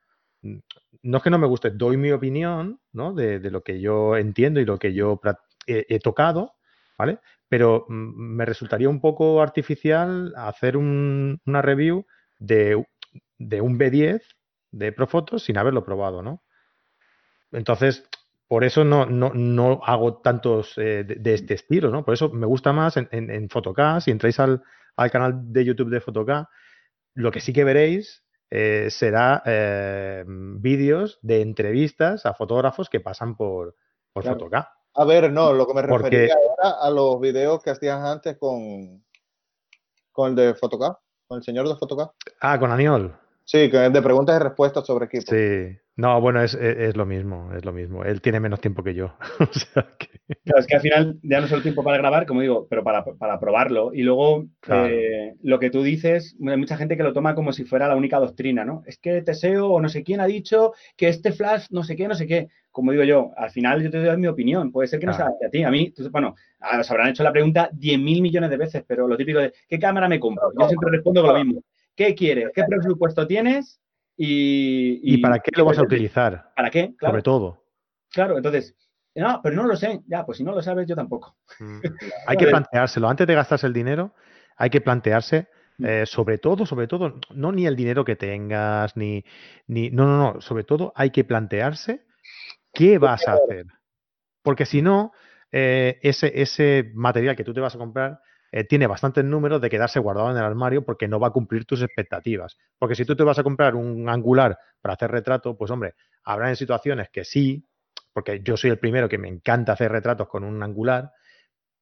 Mm, no es que no me guste, doy mi opinión ¿no? de, lo que yo entiendo y lo que yo he tocado, ¿vale? pero mm, me resultaría un poco artificial hacer una review de, un B10 de Profotos sin haberlo probado, ¿no? Entonces, por eso no, hago tantos eh, de, este estilo, ¿no? Por eso me gusta más en, en, si entráis al, canal de YouTube de Photocast, lo que sí que veréis eh, será eh, vídeos de entrevistas a fotógrafos que pasan por, por a ver, no, lo que me refería era a los videos que hacías antes con, con el de Photocast, con el señor de Photocast. Ah, con Aniol. Sí, que de preguntas y respuestas sobre equipo. Sí, no, bueno, es, lo mismo, es lo mismo. Él tiene menos tiempo que yo. o sea que... Claro, es que al final ya no solo tiempo para grabar, como digo, pero para, probarlo. Y luego eh, lo que tú dices, hay mucha gente que lo toma como si fuera la única doctrina, ¿no? Es que Teseo o no sé quién ha dicho que este flash no sé qué, no sé qué. Como digo yo, al final yo te doy mi opinión. Puede ser que no sea a ti. A mí, bueno, nos habrán hecho la pregunta 10.000 millones de veces, pero lo típico de ¿qué cámara me compro? Yo siempre respondo con lo mismo ¿Qué quieres? ¿Qué presupuesto tienes? Y, y, para qué lo vas a utilizar? ¿Para qué? Sobre todo. Claro, entonces, no, pero no lo sé. Ya, pues si no lo sabes, yo tampoco. Mm. hay que planteárselo. Antes de gastarse el dinero, hay que plantearse, mm. eh, sobre todo, sobre todo, no ni el dinero que tengas, ni, ni. No, no, no. Sobre todo, hay que plantearse qué vas a hacer. Porque si no, eh, ese, ese material que tú te vas a comprar eh, tiene bastantes números de quedarse guardado en el armario porque no va a cumplir tus expectativas. Porque si tú te vas a comprar un angular para hacer retrato, pues hombre, habrá en situaciones que sí, porque yo soy el primero que me encanta hacer retratos con un angular,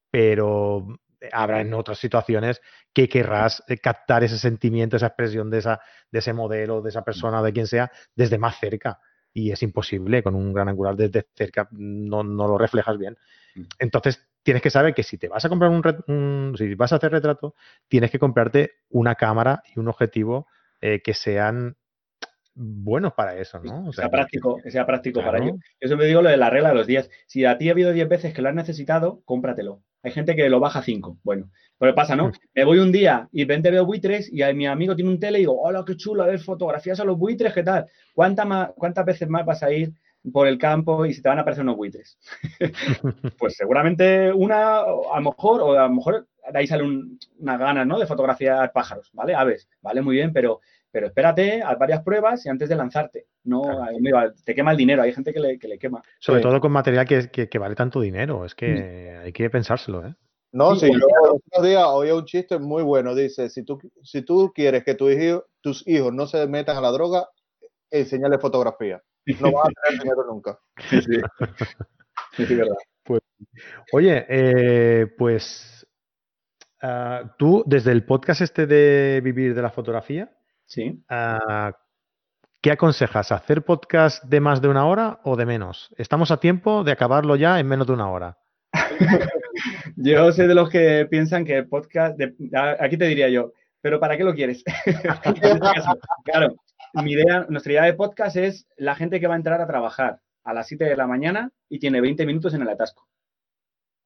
pero habrá en otras situaciones que querrás eh, captar ese sentimiento, esa expresión de, esa, de ese modelo, de esa persona, de quien sea, desde más cerca. Y es imposible, con un gran angular desde cerca no, no lo reflejas bien. Mm. Entonces, tienes que saber que si te vas a comprar un, si vas a hacer retrato, tienes que comprarte una cámara y un objetivo eh, que sean buenos para eso, ¿no? O sea, sea práctico, que, sea práctico para ello. Yo siempre digo lo de la regla de los 10. Si a ti ha habido 10 veces que lo has necesitado, cómpratelo. Hay gente que lo baja a 5. Bueno, pero pasa, ¿no? Mm. Me voy un día y vente veo buitres y mi amigo tiene un tele y digo, hola, qué chulo, a ver fotografías a los buitres, ¿qué tal? ¿Cuántas, ¿Cuántas veces más vas a ir por el campo y se te van a aparecer unos buitres. pues seguramente una, a lo mejor, o a lo mejor de ahí sale una gana, ¿no? De fotografiar pájaros, ¿vale? Aves, ¿vale? Muy bien, pero, pero espérate, haz varias pruebas y antes de lanzarte. No, te quema el dinero, hay gente que le, quema. Sobre todo con material que, vale tanto dinero, es que mm. hay que pensárselo, ¿eh? No, sí, yo el otro día oí un chiste muy bueno, dice, si tú, si tú quieres que tu hijo, tus hijos no se metan a la droga, enséñale fotografía. No vas a tener dinero nunca. Es verdad. Pues, oye, eh, pues ah, tú, desde el podcast este de Vivir de la Fotografía, sí. Ah, ¿qué aconsejas? ¿Hacer podcast de más de una hora o de menos? Estamos a tiempo de acabarlo ya en menos de una hora. yo soy de los que piensan que el podcast, aquí te diría yo, pero ¿para qué lo quieres? claro, mi idea, nuestra idea de podcast es la gente que va a entrar a trabajar a las 7 de la mañana y tiene 20 minutos en el atasco.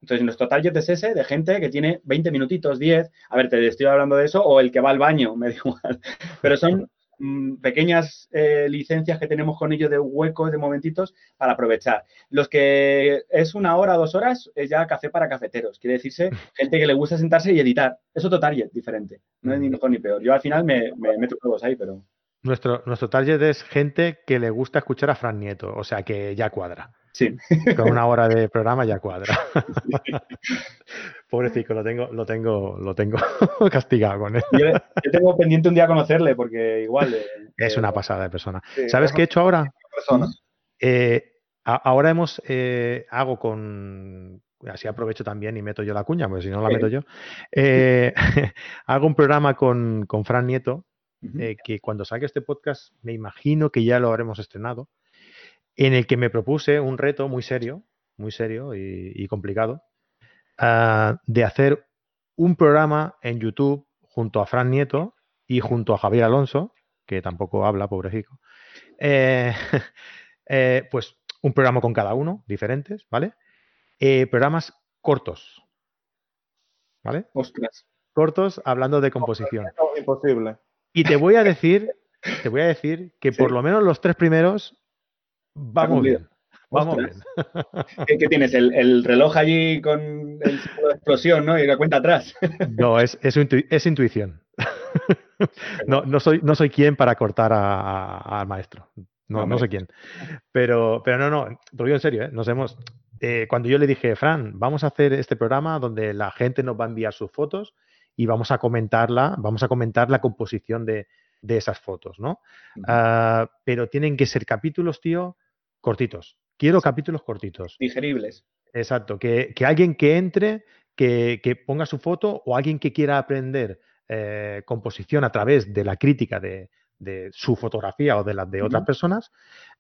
Entonces, nuestro target es ese de gente que tiene 20 minutitos, 10. A ver, te estoy hablando de eso, o el que va al baño, me da igual. Pero son mm, pequeñas eh, licencias que tenemos con ellos de huecos, de momentitos, para aprovechar. Los que es una hora, dos horas, es ya café para cafeteros. Quiere decirse gente que le gusta sentarse y editar. Es otro target diferente. No es ni mejor ni peor. Yo al final me, me meto todos ahí, pero. Nuestro, nuestro target es gente que le gusta escuchar a Fran Nieto, o sea que ya cuadra. Sí. Con una hora de programa ya cuadra. Pobrecito, lo tengo, lo tengo, lo tengo castigado con él. Yo, tengo pendiente un día conocerle, porque igual. Eh, es una pasada de persona. ¿Sabes qué he hecho ahora? Eh, ahora hemos eh, hago con así aprovecho también y meto yo la cuña, porque si no la meto yo. hago un programa con, con Fran Nieto, eh, que cuando saque este podcast me imagino que ya lo habremos estrenado, en el que me propuse un reto muy serio, muy serio y, complicado, ah, de hacer un programa en YouTube junto a Fran Nieto y junto a Javier Alonso, que tampoco habla, pobrecito, eh, eh, pues un programa con cada uno, diferentes, ¿vale? programas cortos, ¿vale? Ostras. Cortos hablando de composición. Imposible. Y te voy a decir, te voy a decir que por lo menos los tres primeros vamos bien. Vamos bien. ¿Qué, tienes? ¿El, reloj allí con el de explosión, ¿no? Y la cuenta atrás. No, es, es, intuición. No, no, soy, no soy quien para cortar al maestro. No, no sé quién. Pero, pero no, no, lo digo en serio, ¿eh? Nos hemos. Eh, cuando yo le dije, Fran, vamos a hacer este programa donde la gente nos va a enviar sus fotos y vamos a comentarla, vamos a comentar la composición de, esas fotos, ¿no? Ah, pero tienen que ser capítulos, tío, cortitos. Quiero capítulos cortitos. Digeribles. Exacto, que, alguien que entre, que, ponga su foto o alguien que quiera aprender eh, composición a través de la crítica de, su fotografía o de las de otras personas,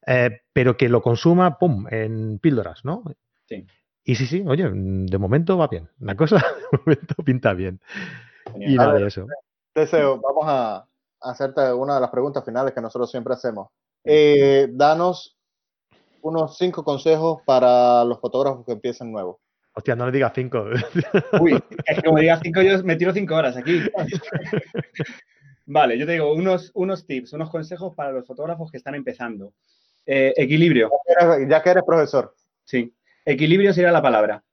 eh, pero que lo consuma, ¡pum!, en píldoras, ¿no? Sí. Y sí, sí, oye, de momento va bien. La cosa de momento pinta bien. Y nada de eso. Deseo, vamos a hacerte una de las preguntas finales que nosotros siempre hacemos. Eh, danos unos cinco consejos para los fotógrafos que empiezan nuevos. Hostia, no le digas cinco. Uy, es que como digas cinco, yo me tiro cinco horas aquí. Vale, yo te digo unos, unos tips, unos consejos para los fotógrafos que están empezando. Eh, equilibrio. ya que eres profesor. Sí. Equilibrio sería la palabra.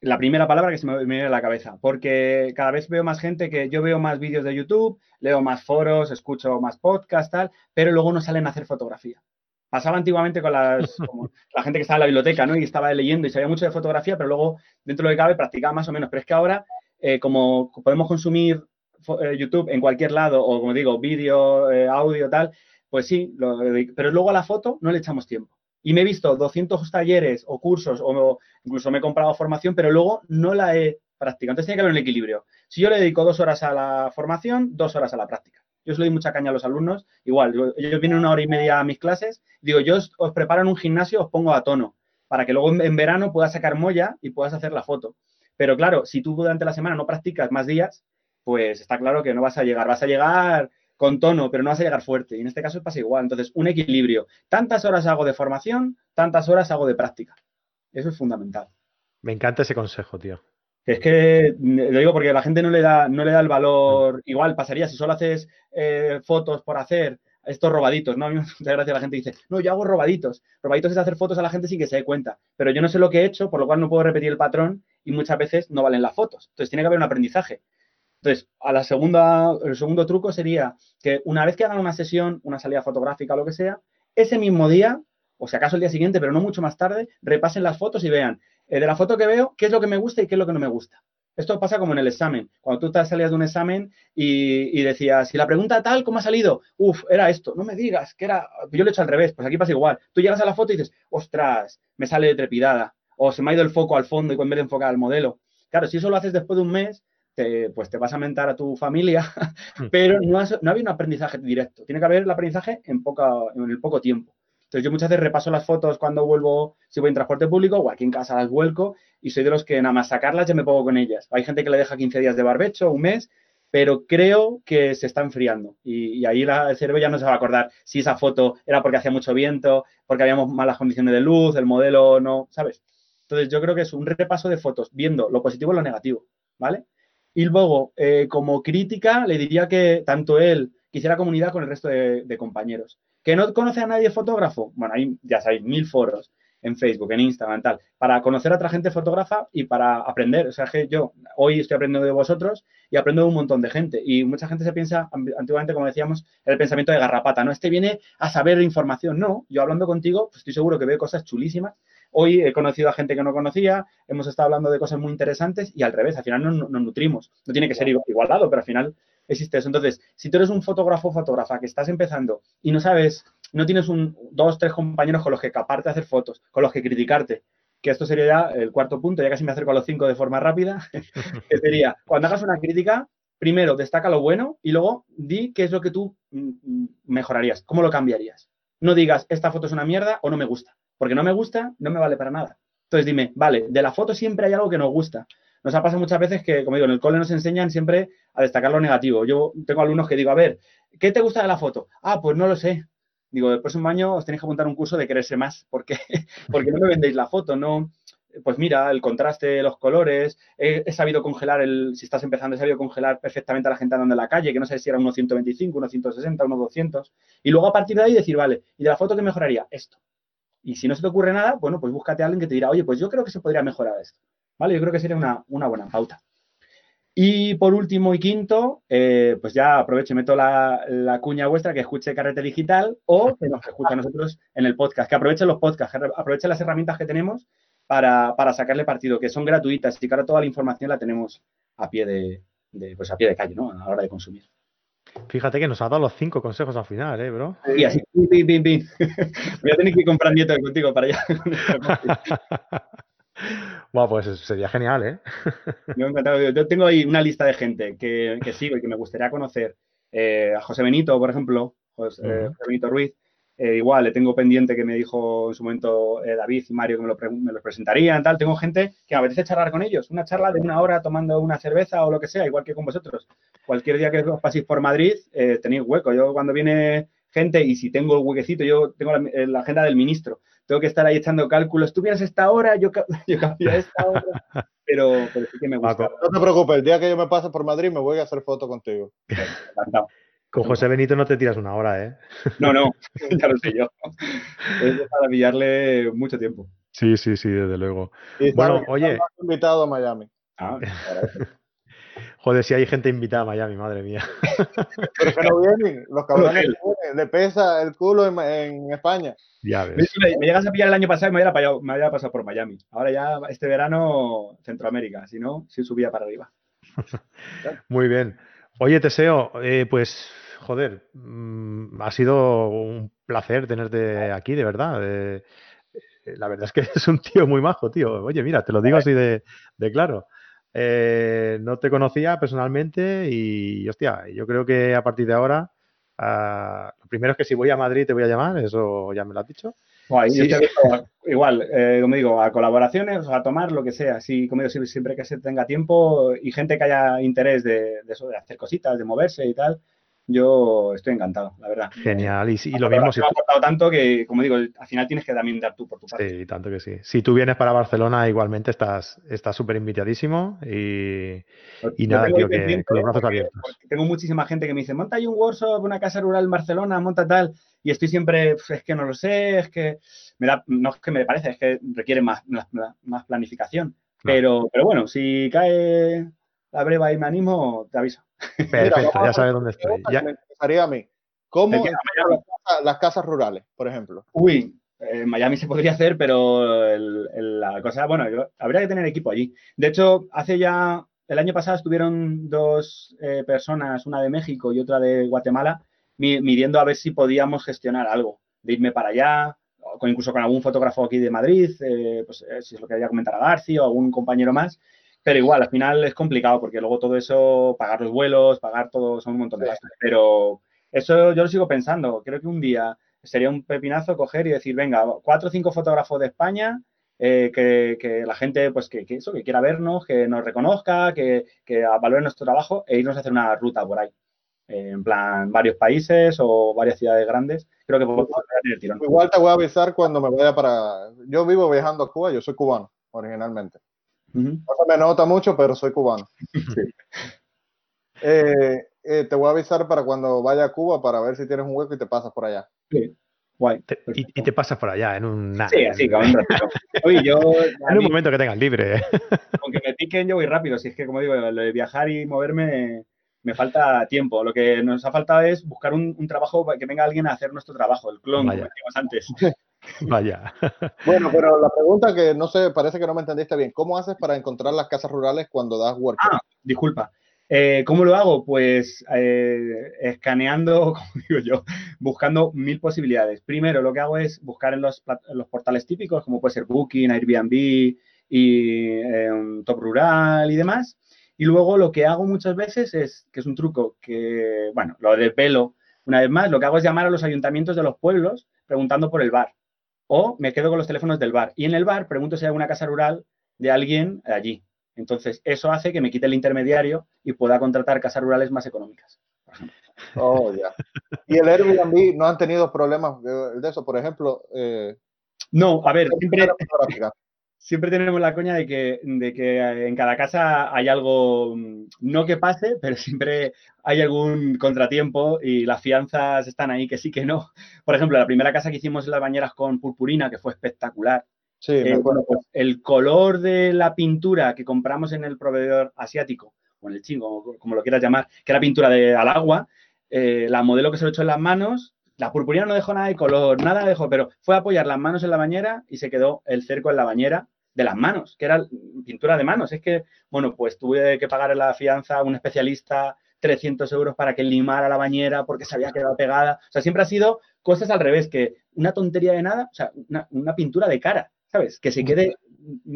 La primera palabra que se me viene a la cabeza, porque cada vez veo más gente que yo veo más vídeos de YouTube, leo más foros, escucho más podcasts, tal, pero luego no salen a hacer fotografía. Pasaba antiguamente con las, la gente que estaba en la biblioteca, ¿no? Y estaba leyendo y sabía mucho de fotografía, pero luego, dentro de lo que cabe, practicaba más o menos. Pero es que ahora, eh, como podemos consumir eh, YouTube en cualquier lado, o como digo, vídeo, eh, audio, tal, pues sí, pero luego a la foto no le echamos tiempo y me he visto 200 talleres o cursos o incluso me he comprado formación, pero luego no la he practicado. Entonces tiene que haber un equilibrio. Si yo le dedico dos horas a la formación, dos horas a la práctica. Yo os le doy mucha caña a los alumnos. Igual, ellos vienen una hora y media a mis clases. Digo, yo os, preparo en un gimnasio, os pongo a tono para que luego en, verano puedas sacar molla y puedas hacer la foto. Pero claro, si tú durante la semana no practicas más días, pues está claro que no vas a llegar. Vas a llegar con tono, pero no vas a llegar fuerte. Y en este caso pasa igual. Entonces, un equilibrio. Tantas horas hago de formación, tantas horas hago de práctica. Eso es fundamental. Me encanta ese consejo, tío. Es que lo digo porque la gente no le da, no le da el valor. Igual pasaría si solo haces eh, fotos por hacer estos robaditos, ¿no? A mí me gracia la gente dice, no, yo hago robaditos. Robaditos es hacer fotos a la gente sin que se dé cuenta. Pero yo no sé lo que he hecho, por lo cual no puedo repetir el patrón y muchas veces no valen las fotos. Entonces tiene que haber un aprendizaje. Entonces, a la segunda, el segundo truco sería que una vez que hagan una sesión, una salida fotográfica lo que sea, ese mismo día, o si acaso el día siguiente, pero no mucho más tarde, repasen las fotos y vean eh, de la foto que veo qué es lo que me gusta y qué es lo que no me gusta. Esto pasa como en el examen. Cuando tú te salías de un examen y, y decías, si la pregunta tal, ¿cómo ha salido? Uf, era esto. No me digas que era. Yo lo he hecho al revés. Pues aquí pasa igual. Tú llegas a la foto y dices, ostras, me sale trepidada o se me ha ido el foco al fondo y en vez de enfocar al modelo. Claro, si eso lo haces después de un mes, te, pues te vas a mentar a tu familia, hmm. pero no, no ha habido un aprendizaje directo. Tiene que haber el aprendizaje en, poca, en el poco tiempo. Entonces yo muchas veces repaso las fotos cuando vuelvo, si voy en transporte público o aquí en casa las vuelco y soy de los que nada más sacarlas ya me pongo con ellas. Hay gente que le deja 15 días de barbecho, un mes, pero creo que se está enfriando y, ahí el cerebro ya no se va a acordar si esa foto era porque hacía mucho viento, porque habíamos malas condiciones de luz, el modelo no, ¿sabes? Entonces yo creo que es un repaso de fotos viendo lo positivo y lo negativo, ¿vale? Y luego, eh, como crítica, le diría que tanto él quisiera comunidad con el resto de compañeros. ¿Que no conoce a nadie fotógrafo? Bueno, hay, ya sabéis, mil foros en Facebook, en Instagram, tal, para conocer a otra gente fotógrafa y para aprender. O sea, que yo hoy estoy aprendiendo de vosotros y aprendo de un montón de gente. Y mucha gente se piensa, antiguamente, como decíamos, el pensamiento de garrapata, ¿no? Este viene a saber información. No, yo hablando contigo, pues estoy seguro que veo cosas chulísimas. Hoy he conocido a gente que no conocía, hemos estado hablando de cosas muy interesantes y al revés, al final nos, nos nutrimos. No tiene que ser igualado, pero al final existe eso. Entonces, si tú eres un fotógrafo o fotógrafa que estás empezando y no sabes, no tienes un, dos, tres compañeros con los que caparte de hacer fotos, con los que criticarte, que esto sería ya el cuarto punto, ya casi me acerco a los cinco de forma rápida, que sería, cuando hagas una crítica, primero destaca lo bueno y luego di qué es lo que tú mm, mm, mejorarías, cómo lo cambiarías. No digas, esta foto es una mierda o no me gusta, porque no me gusta, no me vale para nada. Entonces dime, vale, de la foto siempre hay algo que nos gusta nos ha pasado muchas veces que, como digo, en el cole nos enseñan siempre a destacar lo negativo. Yo tengo alumnos que digo, a ver, ¿qué te gusta de la foto? Ah, pues no lo sé. Digo, el próximo año os tenéis que apuntar un curso de quererse más, porque, porque no me vendéis la foto, no. Pues mira, el contraste, los colores, he, sabido congelar el, si estás empezando, he sabido congelar perfectamente a la gente andando en la calle, que no sé si era unos 125, unos 160, unos 200. Y luego a partir de ahí decir, vale, ¿y de la foto qué mejoraría? Esto. Y si no se te ocurre nada, bueno, pues búscate a alguien que te dirá, oye, pues yo creo que se podría mejorar esto. ¿vale? Yo creo que sería una, buena pauta. Y por último y quinto, eh, pues ya aprovecho y meto la, cuña vuestra que escuche Carrete Digital o que nos escuche a nosotros en el podcast, que aprovechen los podcasts, que aprovechen las herramientas que tenemos para, sacarle partido, que son gratuitas y que ahora toda la información la tenemos a pie de, pues a pie de calle, ¿no? A la hora de consumir. Fíjate que nos ha dado los cinco consejos al final, ¿eh, bro? Y así, pim, pim, pim. Voy a tener que comprar nieto contigo para allá. Bueno, pues sería genial, ¿eh? Yo, tengo ahí una lista de gente que, sigo y que me gustaría conocer. Eh, a José Benito, por ejemplo, José, Benito Ruiz. Eh, igual, le tengo pendiente que me dijo en su momento eh, David y Mario que me lo, me presentarían, tal. Tengo gente que me apetece charlar con ellos. Una charla de una hora tomando una cerveza o lo que sea, igual que con vosotros. Cualquier día que os paséis por Madrid, tenéis hueco. Yo cuando viene gente y si tengo el huequecito, yo tengo la agenda del ministro tengo que estar ahí echando cálculos. Tú vienes esta hora, yo, yo cambio esta hora. Pero, pero, sí que me gusta. No te preocupes, el día que yo me pase por Madrid me voy a hacer foto contigo. Con José Benito no te tiras una hora, ¿eh? No, no, ya lo sé yo. Es para pillarle mucho tiempo. Sí, sí, sí, desde luego. bueno, oye. invitado a Miami. Ah, Joder, si hay gente invitada a Miami, madre mía. Pero que no vienen, los cabrones le pesa el culo en España. Ya ves. Me, llegas a pillar el año pasado y me había, me había pasado por Miami. Ahora ya este verano Centroamérica, si no, sí subía para arriba. Muy bien. Oye, Teseo, eh, pues joder, mm, ha sido un placer tenerte aquí, de verdad. Eh, la verdad es que es un tío muy majo, tío. Oye, mira, te lo digo así de, claro. Eh, no te conocía personalmente y, hostia, yo creo que a partir de ahora lo primero es que si voy a Madrid te voy a llamar, eso ya me lo has dicho. igual, eh, como digo, a colaboraciones, a tomar lo que sea. Sí, como digo, siempre que se tenga tiempo y gente que haya interés de, eso, de hacer cositas, de moverse y tal, yo estoy encantado, la verdad. Genial, y, lo mismo si tú... ha tanto que, como digo, al final tienes que también dar tú por tu parte. Sí, tanto que sí. Si tú vienes para Barcelona, igualmente estás súper invitadísimo y, y nada, tío, que con los brazos abiertos. Tengo muchísima gente que me dice, monta ahí un workshop, una casa rural en Barcelona, monta tal, y estoy siempre, es que no lo sé, es que me da, no es que me parece, es que requiere más, más, planificación. Pero, pero bueno, si cae la breva y me animo, te aviso. Perfecto, ya sabes dónde estoy. Ya. Me interesaría a mí. ¿Cómo las, casas, rurales, por ejemplo? Uy, en Miami se podría hacer, pero la cosa, bueno, habría que tener equipo allí. De hecho, hace ya, el año pasado estuvieron dos eh, personas, una de México y otra de Guatemala, midiendo a ver si podíamos gestionar algo, de irme para allá, incluso con algún fotógrafo aquí de Madrid, eh, pues eh, si es lo que quería comentar a García o algún compañero más, pero igual, al final es complicado porque luego todo eso, pagar los vuelos, pagar todo, son un montón de gastos. Pero eso yo lo sigo pensando. Creo que un día sería un pepinazo coger y decir, venga, cuatro o cinco fotógrafos de España, eh, que, la gente, pues que, eso, que quiera vernos, que nos reconozca, que, que valore nuestro trabajo e irnos a hacer una ruta por ahí. Eh, en plan, varios países o varias ciudades grandes. Creo que igual, tener tirón. Igual te voy a avisar cuando me vaya para. Yo vivo viajando a Cuba, yo soy cubano originalmente. No se me nota mucho, pero soy cubano. Eh, eh, te voy a avisar para cuando vaya a Cuba para ver si tienes un hueco y te pasas por allá. Sí. Guay. y, te pasas por allá en un. Sí, así, con un Oye, yo. en un momento que tengas libre. Aunque me piquen, yo voy rápido. Si es que, como digo, lo de viajar y moverme me falta tiempo. Lo que nos ha faltado es buscar un, trabajo para que venga alguien a hacer nuestro trabajo, el clon, como decíamos antes. Vaya. Bueno, pero la pregunta que no sé, parece que no me entendiste bien. ¿Cómo haces para encontrar las casas rurales cuando das workshop? Ah, disculpa. Eh, ¿Cómo lo hago? Pues eh, escaneando, como digo yo, buscando mil posibilidades. Primero, lo que hago es buscar en los, los portales típicos, como puede ser Booking, Airbnb y eh, Top Rural y demás. Y luego lo que hago muchas veces es, que es un truco que, bueno, lo de pelo, una vez más, lo que hago es llamar a los ayuntamientos de los pueblos preguntando por el bar. O me quedo con los teléfonos del bar. Y en el bar pregunto si hay alguna casa rural de alguien allí. Entonces, eso hace que me quite el intermediario y pueda contratar casas rurales más económicas. Oh, ya. ¿Y el Airbnb no han tenido problemas de, eso? Por ejemplo. Eh, no, a ver, siempre, siempre tenemos la coña de que, de que en cada casa hay algo, mm, no que pase, pero siempre hay algún contratiempo y las fianzas están ahí que sí que no. Por ejemplo, la primera casa que hicimos en las bañeras con purpurina, que fue espectacular. Sí, eh, bueno, pues el color de la pintura que compramos en el proveedor asiático, o en el chingo, como lo quieras llamar, que era pintura de, al agua, eh, la modelo que se lo echó en las manos la purpurina no dejó nada de color, nada dejó, pero fue a apoyar las manos en la bañera y se quedó el cerco en la bañera de las manos, que era pintura de manos. Es que, bueno, pues tuve que pagar la fianza a un especialista 300 euros para que limara la bañera porque se había quedado pegada. O sea, siempre ha sido cosas al revés, que una tontería de nada, o sea, una, pintura de cara, ¿sabes? Que se quede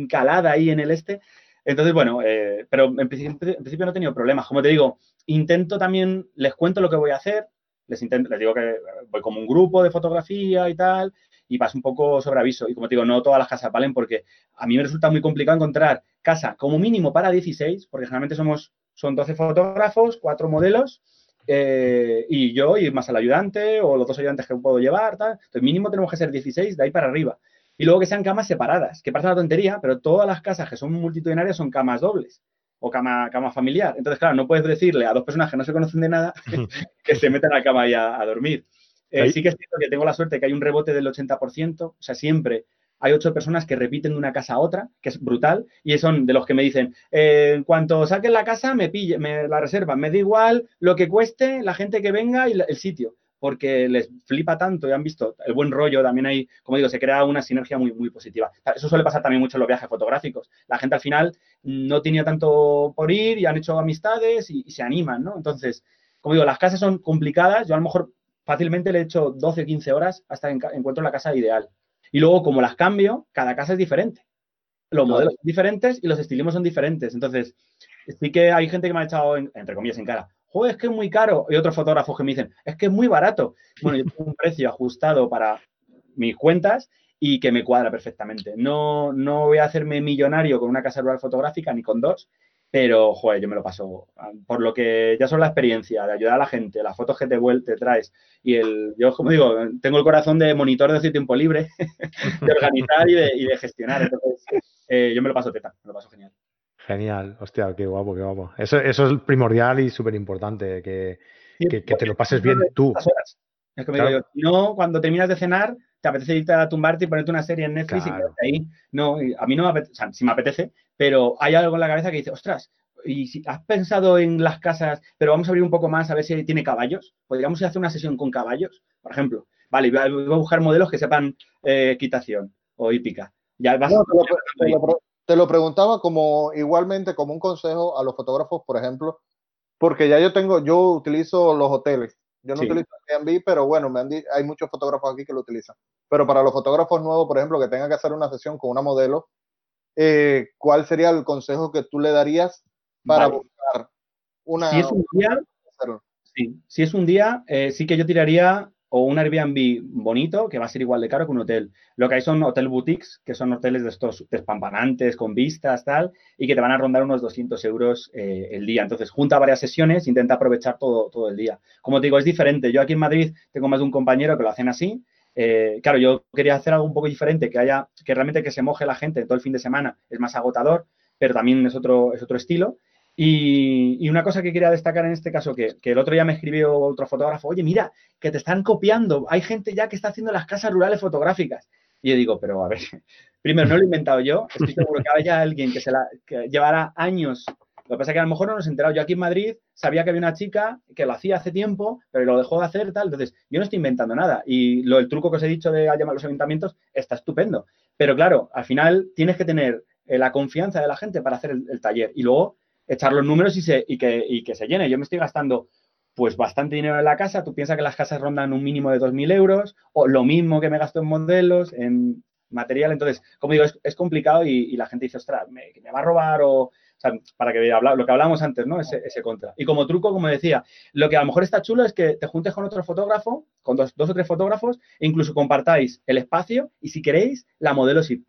calada ahí en el este. Entonces, bueno, eh, pero en principio, en principio, no he tenido problemas. Como te digo, intento también, les cuento lo que voy a hacer, les, intento, les digo que voy como un grupo de fotografía y tal, y paso un poco sobre aviso. Y como te digo, no todas las casas valen porque a mí me resulta muy complicado encontrar casa como mínimo para 16, porque generalmente somos, son 12 fotógrafos, 4 modelos, eh, y yo y más el ayudante o los dos ayudantes que puedo llevar, tal. Entonces, mínimo tenemos que ser 16 de ahí para arriba. Y luego que sean camas separadas, que parece una tontería, pero todas las casas que son multitudinarias son camas dobles o cama, cama familiar. Entonces, claro, no puedes decirle a dos personas que no se conocen de nada que se metan a la cama y a, dormir. Eh, sí que es cierto que tengo la suerte que hay un rebote del 80%, o sea, siempre hay ocho personas que repiten de una casa a otra, que es brutal, y son de los que me dicen, eh, en cuanto saquen la casa, me pille, me la reservan, me da igual lo que cueste, la gente que venga y el sitio porque les flipa tanto y han visto el buen rollo, también hay, como digo, se crea una sinergia muy, muy positiva. Eso suele pasar también mucho en los viajes fotográficos. La gente al final no tenía tanto por ir y han hecho amistades y, se animan, ¿no? Entonces, como digo, las casas son complicadas, yo a lo mejor fácilmente le he hecho 12 o 15 horas hasta que encuentro la casa ideal. Y luego, como las cambio, cada casa es diferente. Los modelos son diferentes y los estilismos son diferentes. Entonces, sí que hay gente que me ha echado, entre comillas, en cara, es que es muy caro. Y otros fotógrafos que me dicen, es que es muy barato. Bueno, yo tengo un precio ajustado para mis cuentas y que me cuadra perfectamente. No, no voy a hacerme millonario con una casa rural fotográfica ni con dos, pero, joder, yo me lo paso. Por lo que ya son la experiencia de ayudar a la gente, las fotos que te, te traes y el, yo, como digo, tengo el corazón de monitor de tiempo libre, de organizar y de, gestionar. Entonces, eh, yo me lo paso teta, me lo paso genial. Genial, hostia, qué guapo, qué guapo. Eso, eso es primordial y súper importante, que, que, te lo pases bien tú. Es que me digo yo, no, cuando terminas de cenar, te apetece irte a tumbarte y ponerte una serie en Netflix y quedarte ahí. No, a mí no me apetece, o sea, sí me apetece, pero hay algo en la cabeza que dice, ostras, y si has pensado en las casas, pero vamos a abrir un poco más a ver si tiene caballos. Podríamos hacer una sesión con caballos, por ejemplo. Vale, voy a, buscar modelos que sepan eh, equitación o hípica. Ya vas te lo preguntaba como igualmente como un consejo a los fotógrafos, por ejemplo, porque ya yo tengo, yo utilizo los hoteles. Yo no utilizo Airbnb, pero bueno, me hay muchos fotógrafos aquí que lo utilizan. Pero para los fotógrafos nuevos, por ejemplo, que tengan que hacer una sesión con una modelo, eh, ¿cuál sería el consejo que tú le darías para buscar una... Si es un día, sí, si es un día eh, sí que yo tiraría o un Airbnb bonito, que va a ser igual de caro que un hotel. Lo que hay son hotel boutiques, que son hoteles de estos despampanantes, con vistas, tal, y que te van a rondar unos 200 euros eh, el día. Entonces, junta varias sesiones, intenta aprovechar todo, todo el día. Como te digo, es diferente. Yo aquí en Madrid tengo más de un compañero que lo hacen así. Eh, claro, yo quería hacer algo un poco diferente, que haya, que realmente que se moje la gente todo el fin de semana. Es más agotador, pero también es otro, es otro estilo. Y, una cosa que quería destacar en este caso, que, el otro día me escribió otro fotógrafo, oye, mira, que te están copiando, hay gente ya que está haciendo las casas rurales fotográficas. Y yo digo, pero a ver, primero no lo he inventado yo, estoy seguro que haya alguien que se la que llevará años. Lo que pasa es que a lo mejor no nos he enterado. Yo aquí en Madrid sabía que había una chica que lo hacía hace tiempo, pero lo dejó de hacer tal. Entonces, yo no estoy inventando nada. Y lo, el truco que os he dicho de llamar los ayuntamientos está estupendo. Pero claro, al final tienes que tener eh, la confianza de la gente para hacer el taller. Y luego echar los números y, que, se llene. Yo me estoy gastando pues bastante dinero en la casa. Tú piensas que las casas rondan un mínimo de 2.000 euros o lo mismo que me gasto en modelos, en material. Entonces, como digo, es, complicado y, la gente dice, ostras, me, va a robar o... O sea, para que habla, lo que hablábamos antes, ¿no? Ese, contra. Y como truco, como decía, lo que a lo mejor está chulo es que te juntes con otro fotógrafo, con dos, o tres fotógrafos, e incluso compartáis el espacio y si queréis, la modelo, si,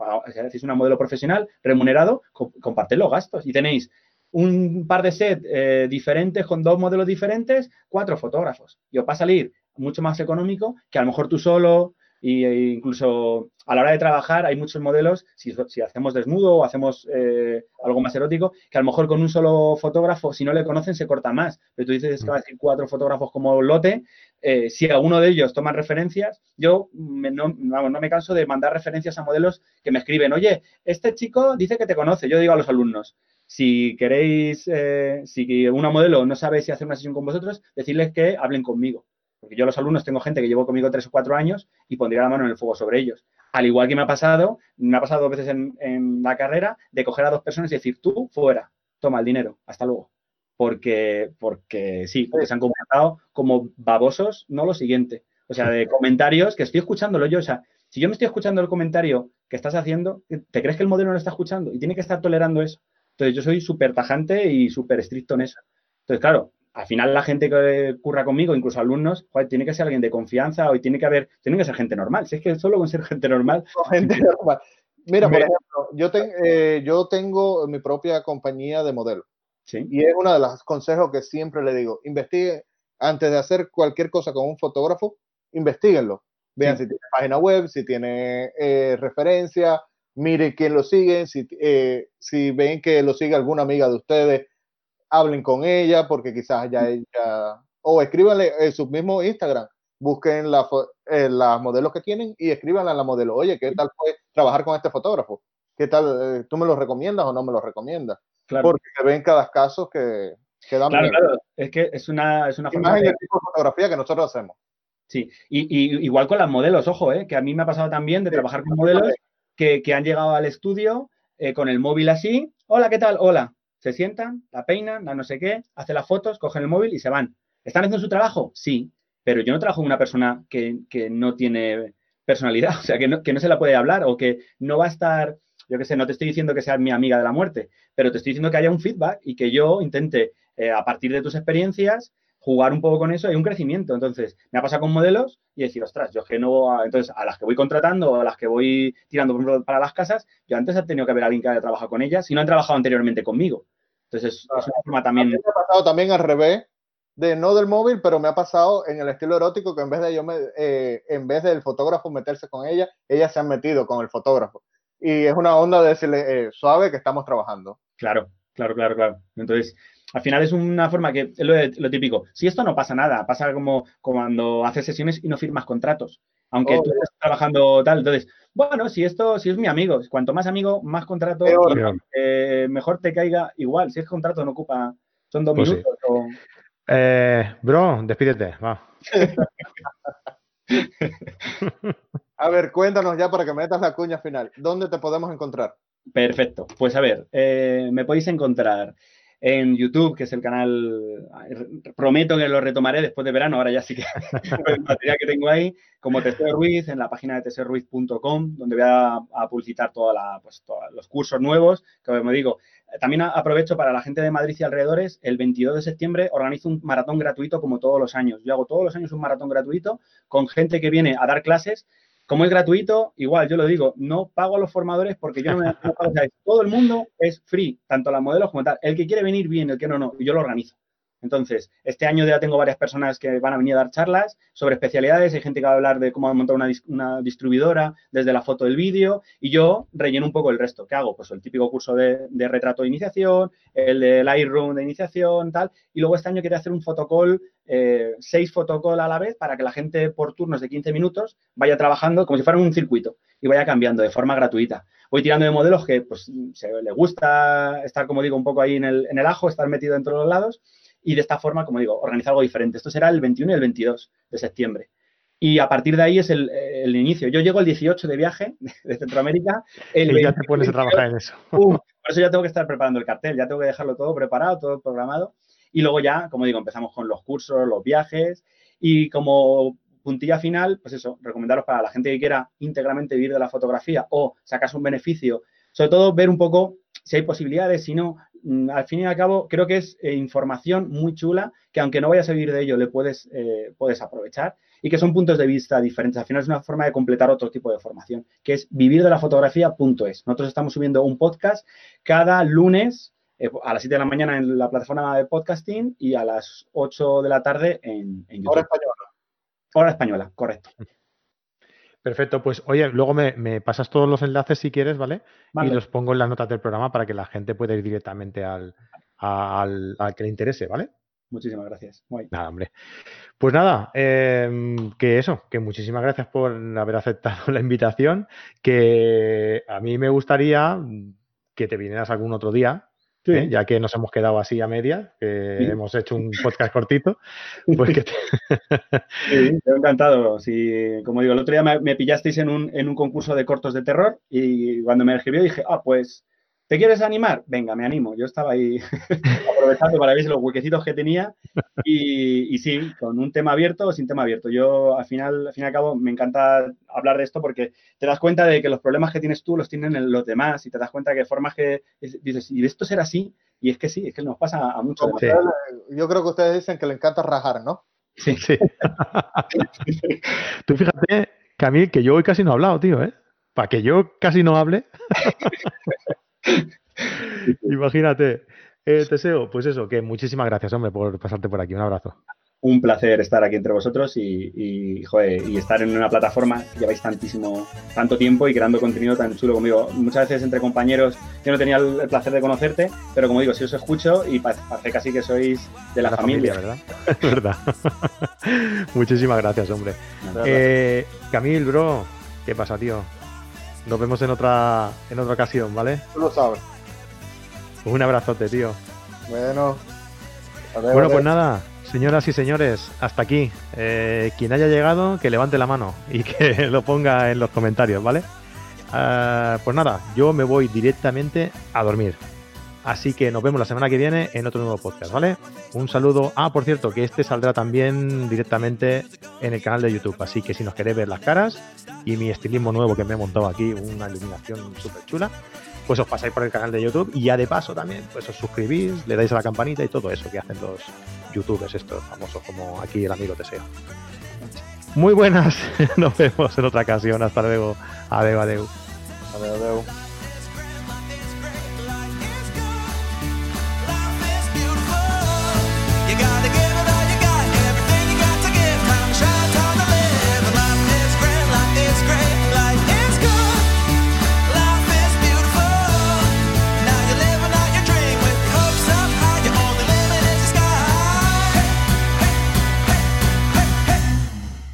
si una modelo profesional remunerado, compartid los gastos y tenéis un par de sets eh, diferentes con dos modelos diferentes, cuatro fotógrafos. Y os va a salir mucho más económico que a lo mejor tú solo e incluso a la hora de trabajar hay muchos modelos, si, hacemos desnudo o hacemos eh, algo más erótico, que a lo mejor con un solo fotógrafo, si no le conocen, se corta más. Pero tú dices que va a decir cuatro fotógrafos como lote, eh, si alguno de ellos toman referencias, yo no, no me canso de mandar referencias a modelos que me escriben, oye, este chico dice que te conoce. Yo digo a los alumnos, si queréis, eh, si una modelo no sabe si hacer una sesión con vosotros, decirles que hablen conmigo. Porque yo los alumnos tengo gente que llevo conmigo tres o cuatro años y pondría la mano en el fuego sobre ellos. Al igual que me ha pasado, me ha pasado dos veces en, la carrera, de coger a dos personas y decir, tú fuera, toma el dinero, hasta luego. Porque, porque sí, porque se han comportado como babosos, no lo siguiente. O sea, de comentarios que estoy escuchándolo yo. O sea, si yo me estoy escuchando el comentario que estás haciendo, ¿te crees que el modelo no está escuchando? Y tiene que estar tolerando eso. Entonces, yo soy súper tajante y súper estricto en eso. Entonces, claro, al final la gente que curra conmigo, incluso alumnos, tiene que ser alguien de confianza o tiene que haber, tiene que ser gente normal. Si es que solo con ser gente normal. Gente normal. Mira, por ejemplo, yo, eh, yo tengo mi propia compañía de modelo. ¿Sí? Y es uno de los consejos que siempre le digo. Investigue, antes de hacer cualquier cosa con un fotógrafo, investiguenlo. Vean si tiene página web, si tiene eh, referencia, mire quién lo sigue, si, eh, si ven que lo sigue alguna amiga de ustedes, hablen con ella porque quizás ya ella, o escríbanle en su mismo Instagram, busquen la, eh, las modelos que tienen y escríbanle a la modelo, oye, ¿qué tal fue trabajar con este fotógrafo? ¿Qué tal? Eh, ¿Tú me lo recomiendas o no me lo recomiendas? Porque se ven cada caso que, que dan Claro, claro, es que es una, es una forma de... tipo de fotografía que nosotros hacemos. Sí, y, igual con las modelos, ojo, eh, que a mí me ha pasado también de trabajar con modelos que, han llegado al estudio eh, con el móvil así. Hola, ¿qué tal? Hola. Se sientan, la peinan, la no sé qué, hacen las fotos, cogen el móvil y se van. ¿Están haciendo su trabajo? Sí, pero yo no trabajo con una persona que, no tiene personalidad, o sea, que no, que no se la puede hablar o que no va a estar, yo qué sé, no te estoy diciendo que seas mi amiga de la muerte, pero te estoy diciendo que haya un feedback y que yo intente, eh, a partir de tus experiencias, jugar un poco con eso, hay un crecimiento. Entonces, me ha pasado con modelos y decir, ostras, yo que no, entonces a las que voy contratando o a las que voy tirando para las casas, yo antes he tenido que haber alguien que haya trabajado con ellas si no han trabajado anteriormente conmigo. Entonces, es, una forma también. me ha pasado también al revés, de no del móvil, pero me ha pasado en el estilo erótico que en vez de yo, me, eh, en vez del fotógrafo meterse con ella, ellas se han metido con el fotógrafo. Y es una onda de decirle, eh, suave, que estamos trabajando. Claro, claro, claro, claro. Entonces, al final es una forma que es lo, típico. Si esto no pasa nada, pasa como, cuando haces sesiones y no firmas contratos. Aunque oh, tú estés trabajando tal. Entonces, bueno, si esto, si es mi amigo, cuanto más amigo, más contrato, eh, mejor te caiga igual. Si es contrato no ocupa, son dos pues minutos. Eh, bro, despídete, va. a ver, cuéntanos ya para que metas la cuña final. ¿Dónde te podemos encontrar? Perfecto. Pues a ver, eh, me podéis encontrar en YouTube, que es el canal, prometo que lo retomaré después de verano, ahora ya sí que el material que tengo ahí, como Teseo Ruiz, en la página de teseoruiz.com, donde voy a, publicitar toda pues, todos los cursos nuevos, que como digo, también aprovecho para la gente de Madrid y alrededores, el 22 de septiembre organizo un maratón gratuito como todos los años. Yo hago todos los años un maratón gratuito con gente que viene a dar clases como es gratuito, igual yo lo digo, no pago a los formadores porque yo no me pago. todo el mundo es free, tanto las modelos como tal. El que quiere venir bien, el que no, no, yo lo organizo. Entonces, este año ya tengo varias personas que van a venir a dar charlas sobre especialidades. Hay gente que va a hablar de cómo montar una, una distribuidora desde la foto del vídeo y yo relleno un poco el resto. ¿Qué hago? Pues el típico curso de, retrato de iniciación, el de Lightroom de iniciación, tal. Y luego este año quería hacer un fotocall, eh, seis fotocall a la vez para que la gente por turnos de 15 minutos vaya trabajando como si fuera un circuito y vaya cambiando de forma gratuita. Voy tirando de modelos que pues se le gusta estar, como digo, un poco ahí en el, en el ajo, estar metido dentro de los lados y de esta forma, como digo, organizar algo diferente. Esto será el 21 y el 22 de septiembre. Y a partir de ahí es el, inicio. Yo llego el 18 de viaje de Centroamérica. y ya te pones a trabajar en eso. por eso ya tengo que estar preparando el cartel, ya tengo que dejarlo todo preparado, todo programado. Y luego ya, como digo, empezamos con los cursos, los viajes. Y como puntilla final, pues eso, recomendaros para la gente que quiera íntegramente vivir de la fotografía o sacas un beneficio, sobre todo ver un poco si hay posibilidades, si no, al fin y al cabo, creo que es eh, información muy chula que aunque no vayas a vivir de ello, le puedes, eh, puedes aprovechar y que son puntos de vista diferentes. Al final es una forma de completar otro tipo de formación, que es vivir de la fotografía.es. Nosotros estamos subiendo un podcast cada lunes eh, a las 7 de la mañana en la plataforma de podcasting y a las 8 de la tarde en, en YouTube. Hora española. Hora española, correcto. Perfecto, pues oye, luego me, pasas todos los enlaces si quieres, ¿vale? Y los pongo en las notas del programa para que la gente pueda ir directamente al, al, que le interese, ¿vale? Muchísimas gracias. Nada, hombre. Pues nada, em, que eso, que muchísimas gracias por haber aceptado la invitación, que a mí me gustaría que te vinieras algún otro día, ¿eh? ya que nos hemos quedado así a media, que hemos hecho un podcast cortito, pues que Sí, he encantado. Sí, como digo, el otro día me, pillasteis en un, en un concurso de cortos de terror y cuando me escribió dije, ah, pues ¿Te quieres animar? Venga, me animo. Yo estaba ahí aprovechando para ver los huequecitos que tenía y, sí, con un tema abierto o sin tema abierto. Yo al final, al fin y al cabo, me encanta hablar de esto porque te das cuenta de que los problemas que tienes tú los tienen los demás y te das cuenta que formas que dices, ¿y esto será así? Y es que sí, es que nos pasa a muchos. Yo creo que ustedes dicen que le encanta rajar, ¿no? Sí, sí. tú fíjate, Camil, que yo hoy casi no he hablado, tío, ¿eh? Para que yo casi no hable. Imagínate. Eh, Teseo, pues eso, que muchísimas gracias, hombre, por pasarte por aquí. Un abrazo. Un placer estar aquí entre vosotros y, y, y estar en una plataforma que lleváis tantísimo, tanto tiempo y creando contenido tan chulo conmigo. Muchas veces entre compañeros yo no tenía el placer de conocerte, pero como digo, si os escucho y parece casi que sois de la, familia. ¿verdad? verdad. Muchísimas gracias, hombre. Eh, Camil, bro, ¿qué pasa, tío? Nos vemos en otra, en otra ocasión, ¿vale? Tú lo sabes. Un abrazote, tío. Bueno. bueno, pues nada, señoras y señores, hasta aquí. Eh, quien haya llegado, que levante la mano y que lo ponga en los comentarios, ¿vale? Ah, pues nada, yo me voy directamente a dormir. Así que nos vemos la semana que viene en otro nuevo podcast, ¿vale? Un saludo. Ah, por cierto, que este saldrá también directamente en el canal de YouTube. Así que si nos queréis ver las caras y mi estilismo nuevo que me he montado aquí, una iluminación súper chula, pues os pasáis por el canal de YouTube y ya de paso también, pues os suscribís, le dais a la campanita y todo eso que hacen los youtubers estos famosos como aquí el amigo Teseo. Muy buenas, nos vemos en otra ocasión. Hasta luego. Adeu, adeu. Adeu, adeu.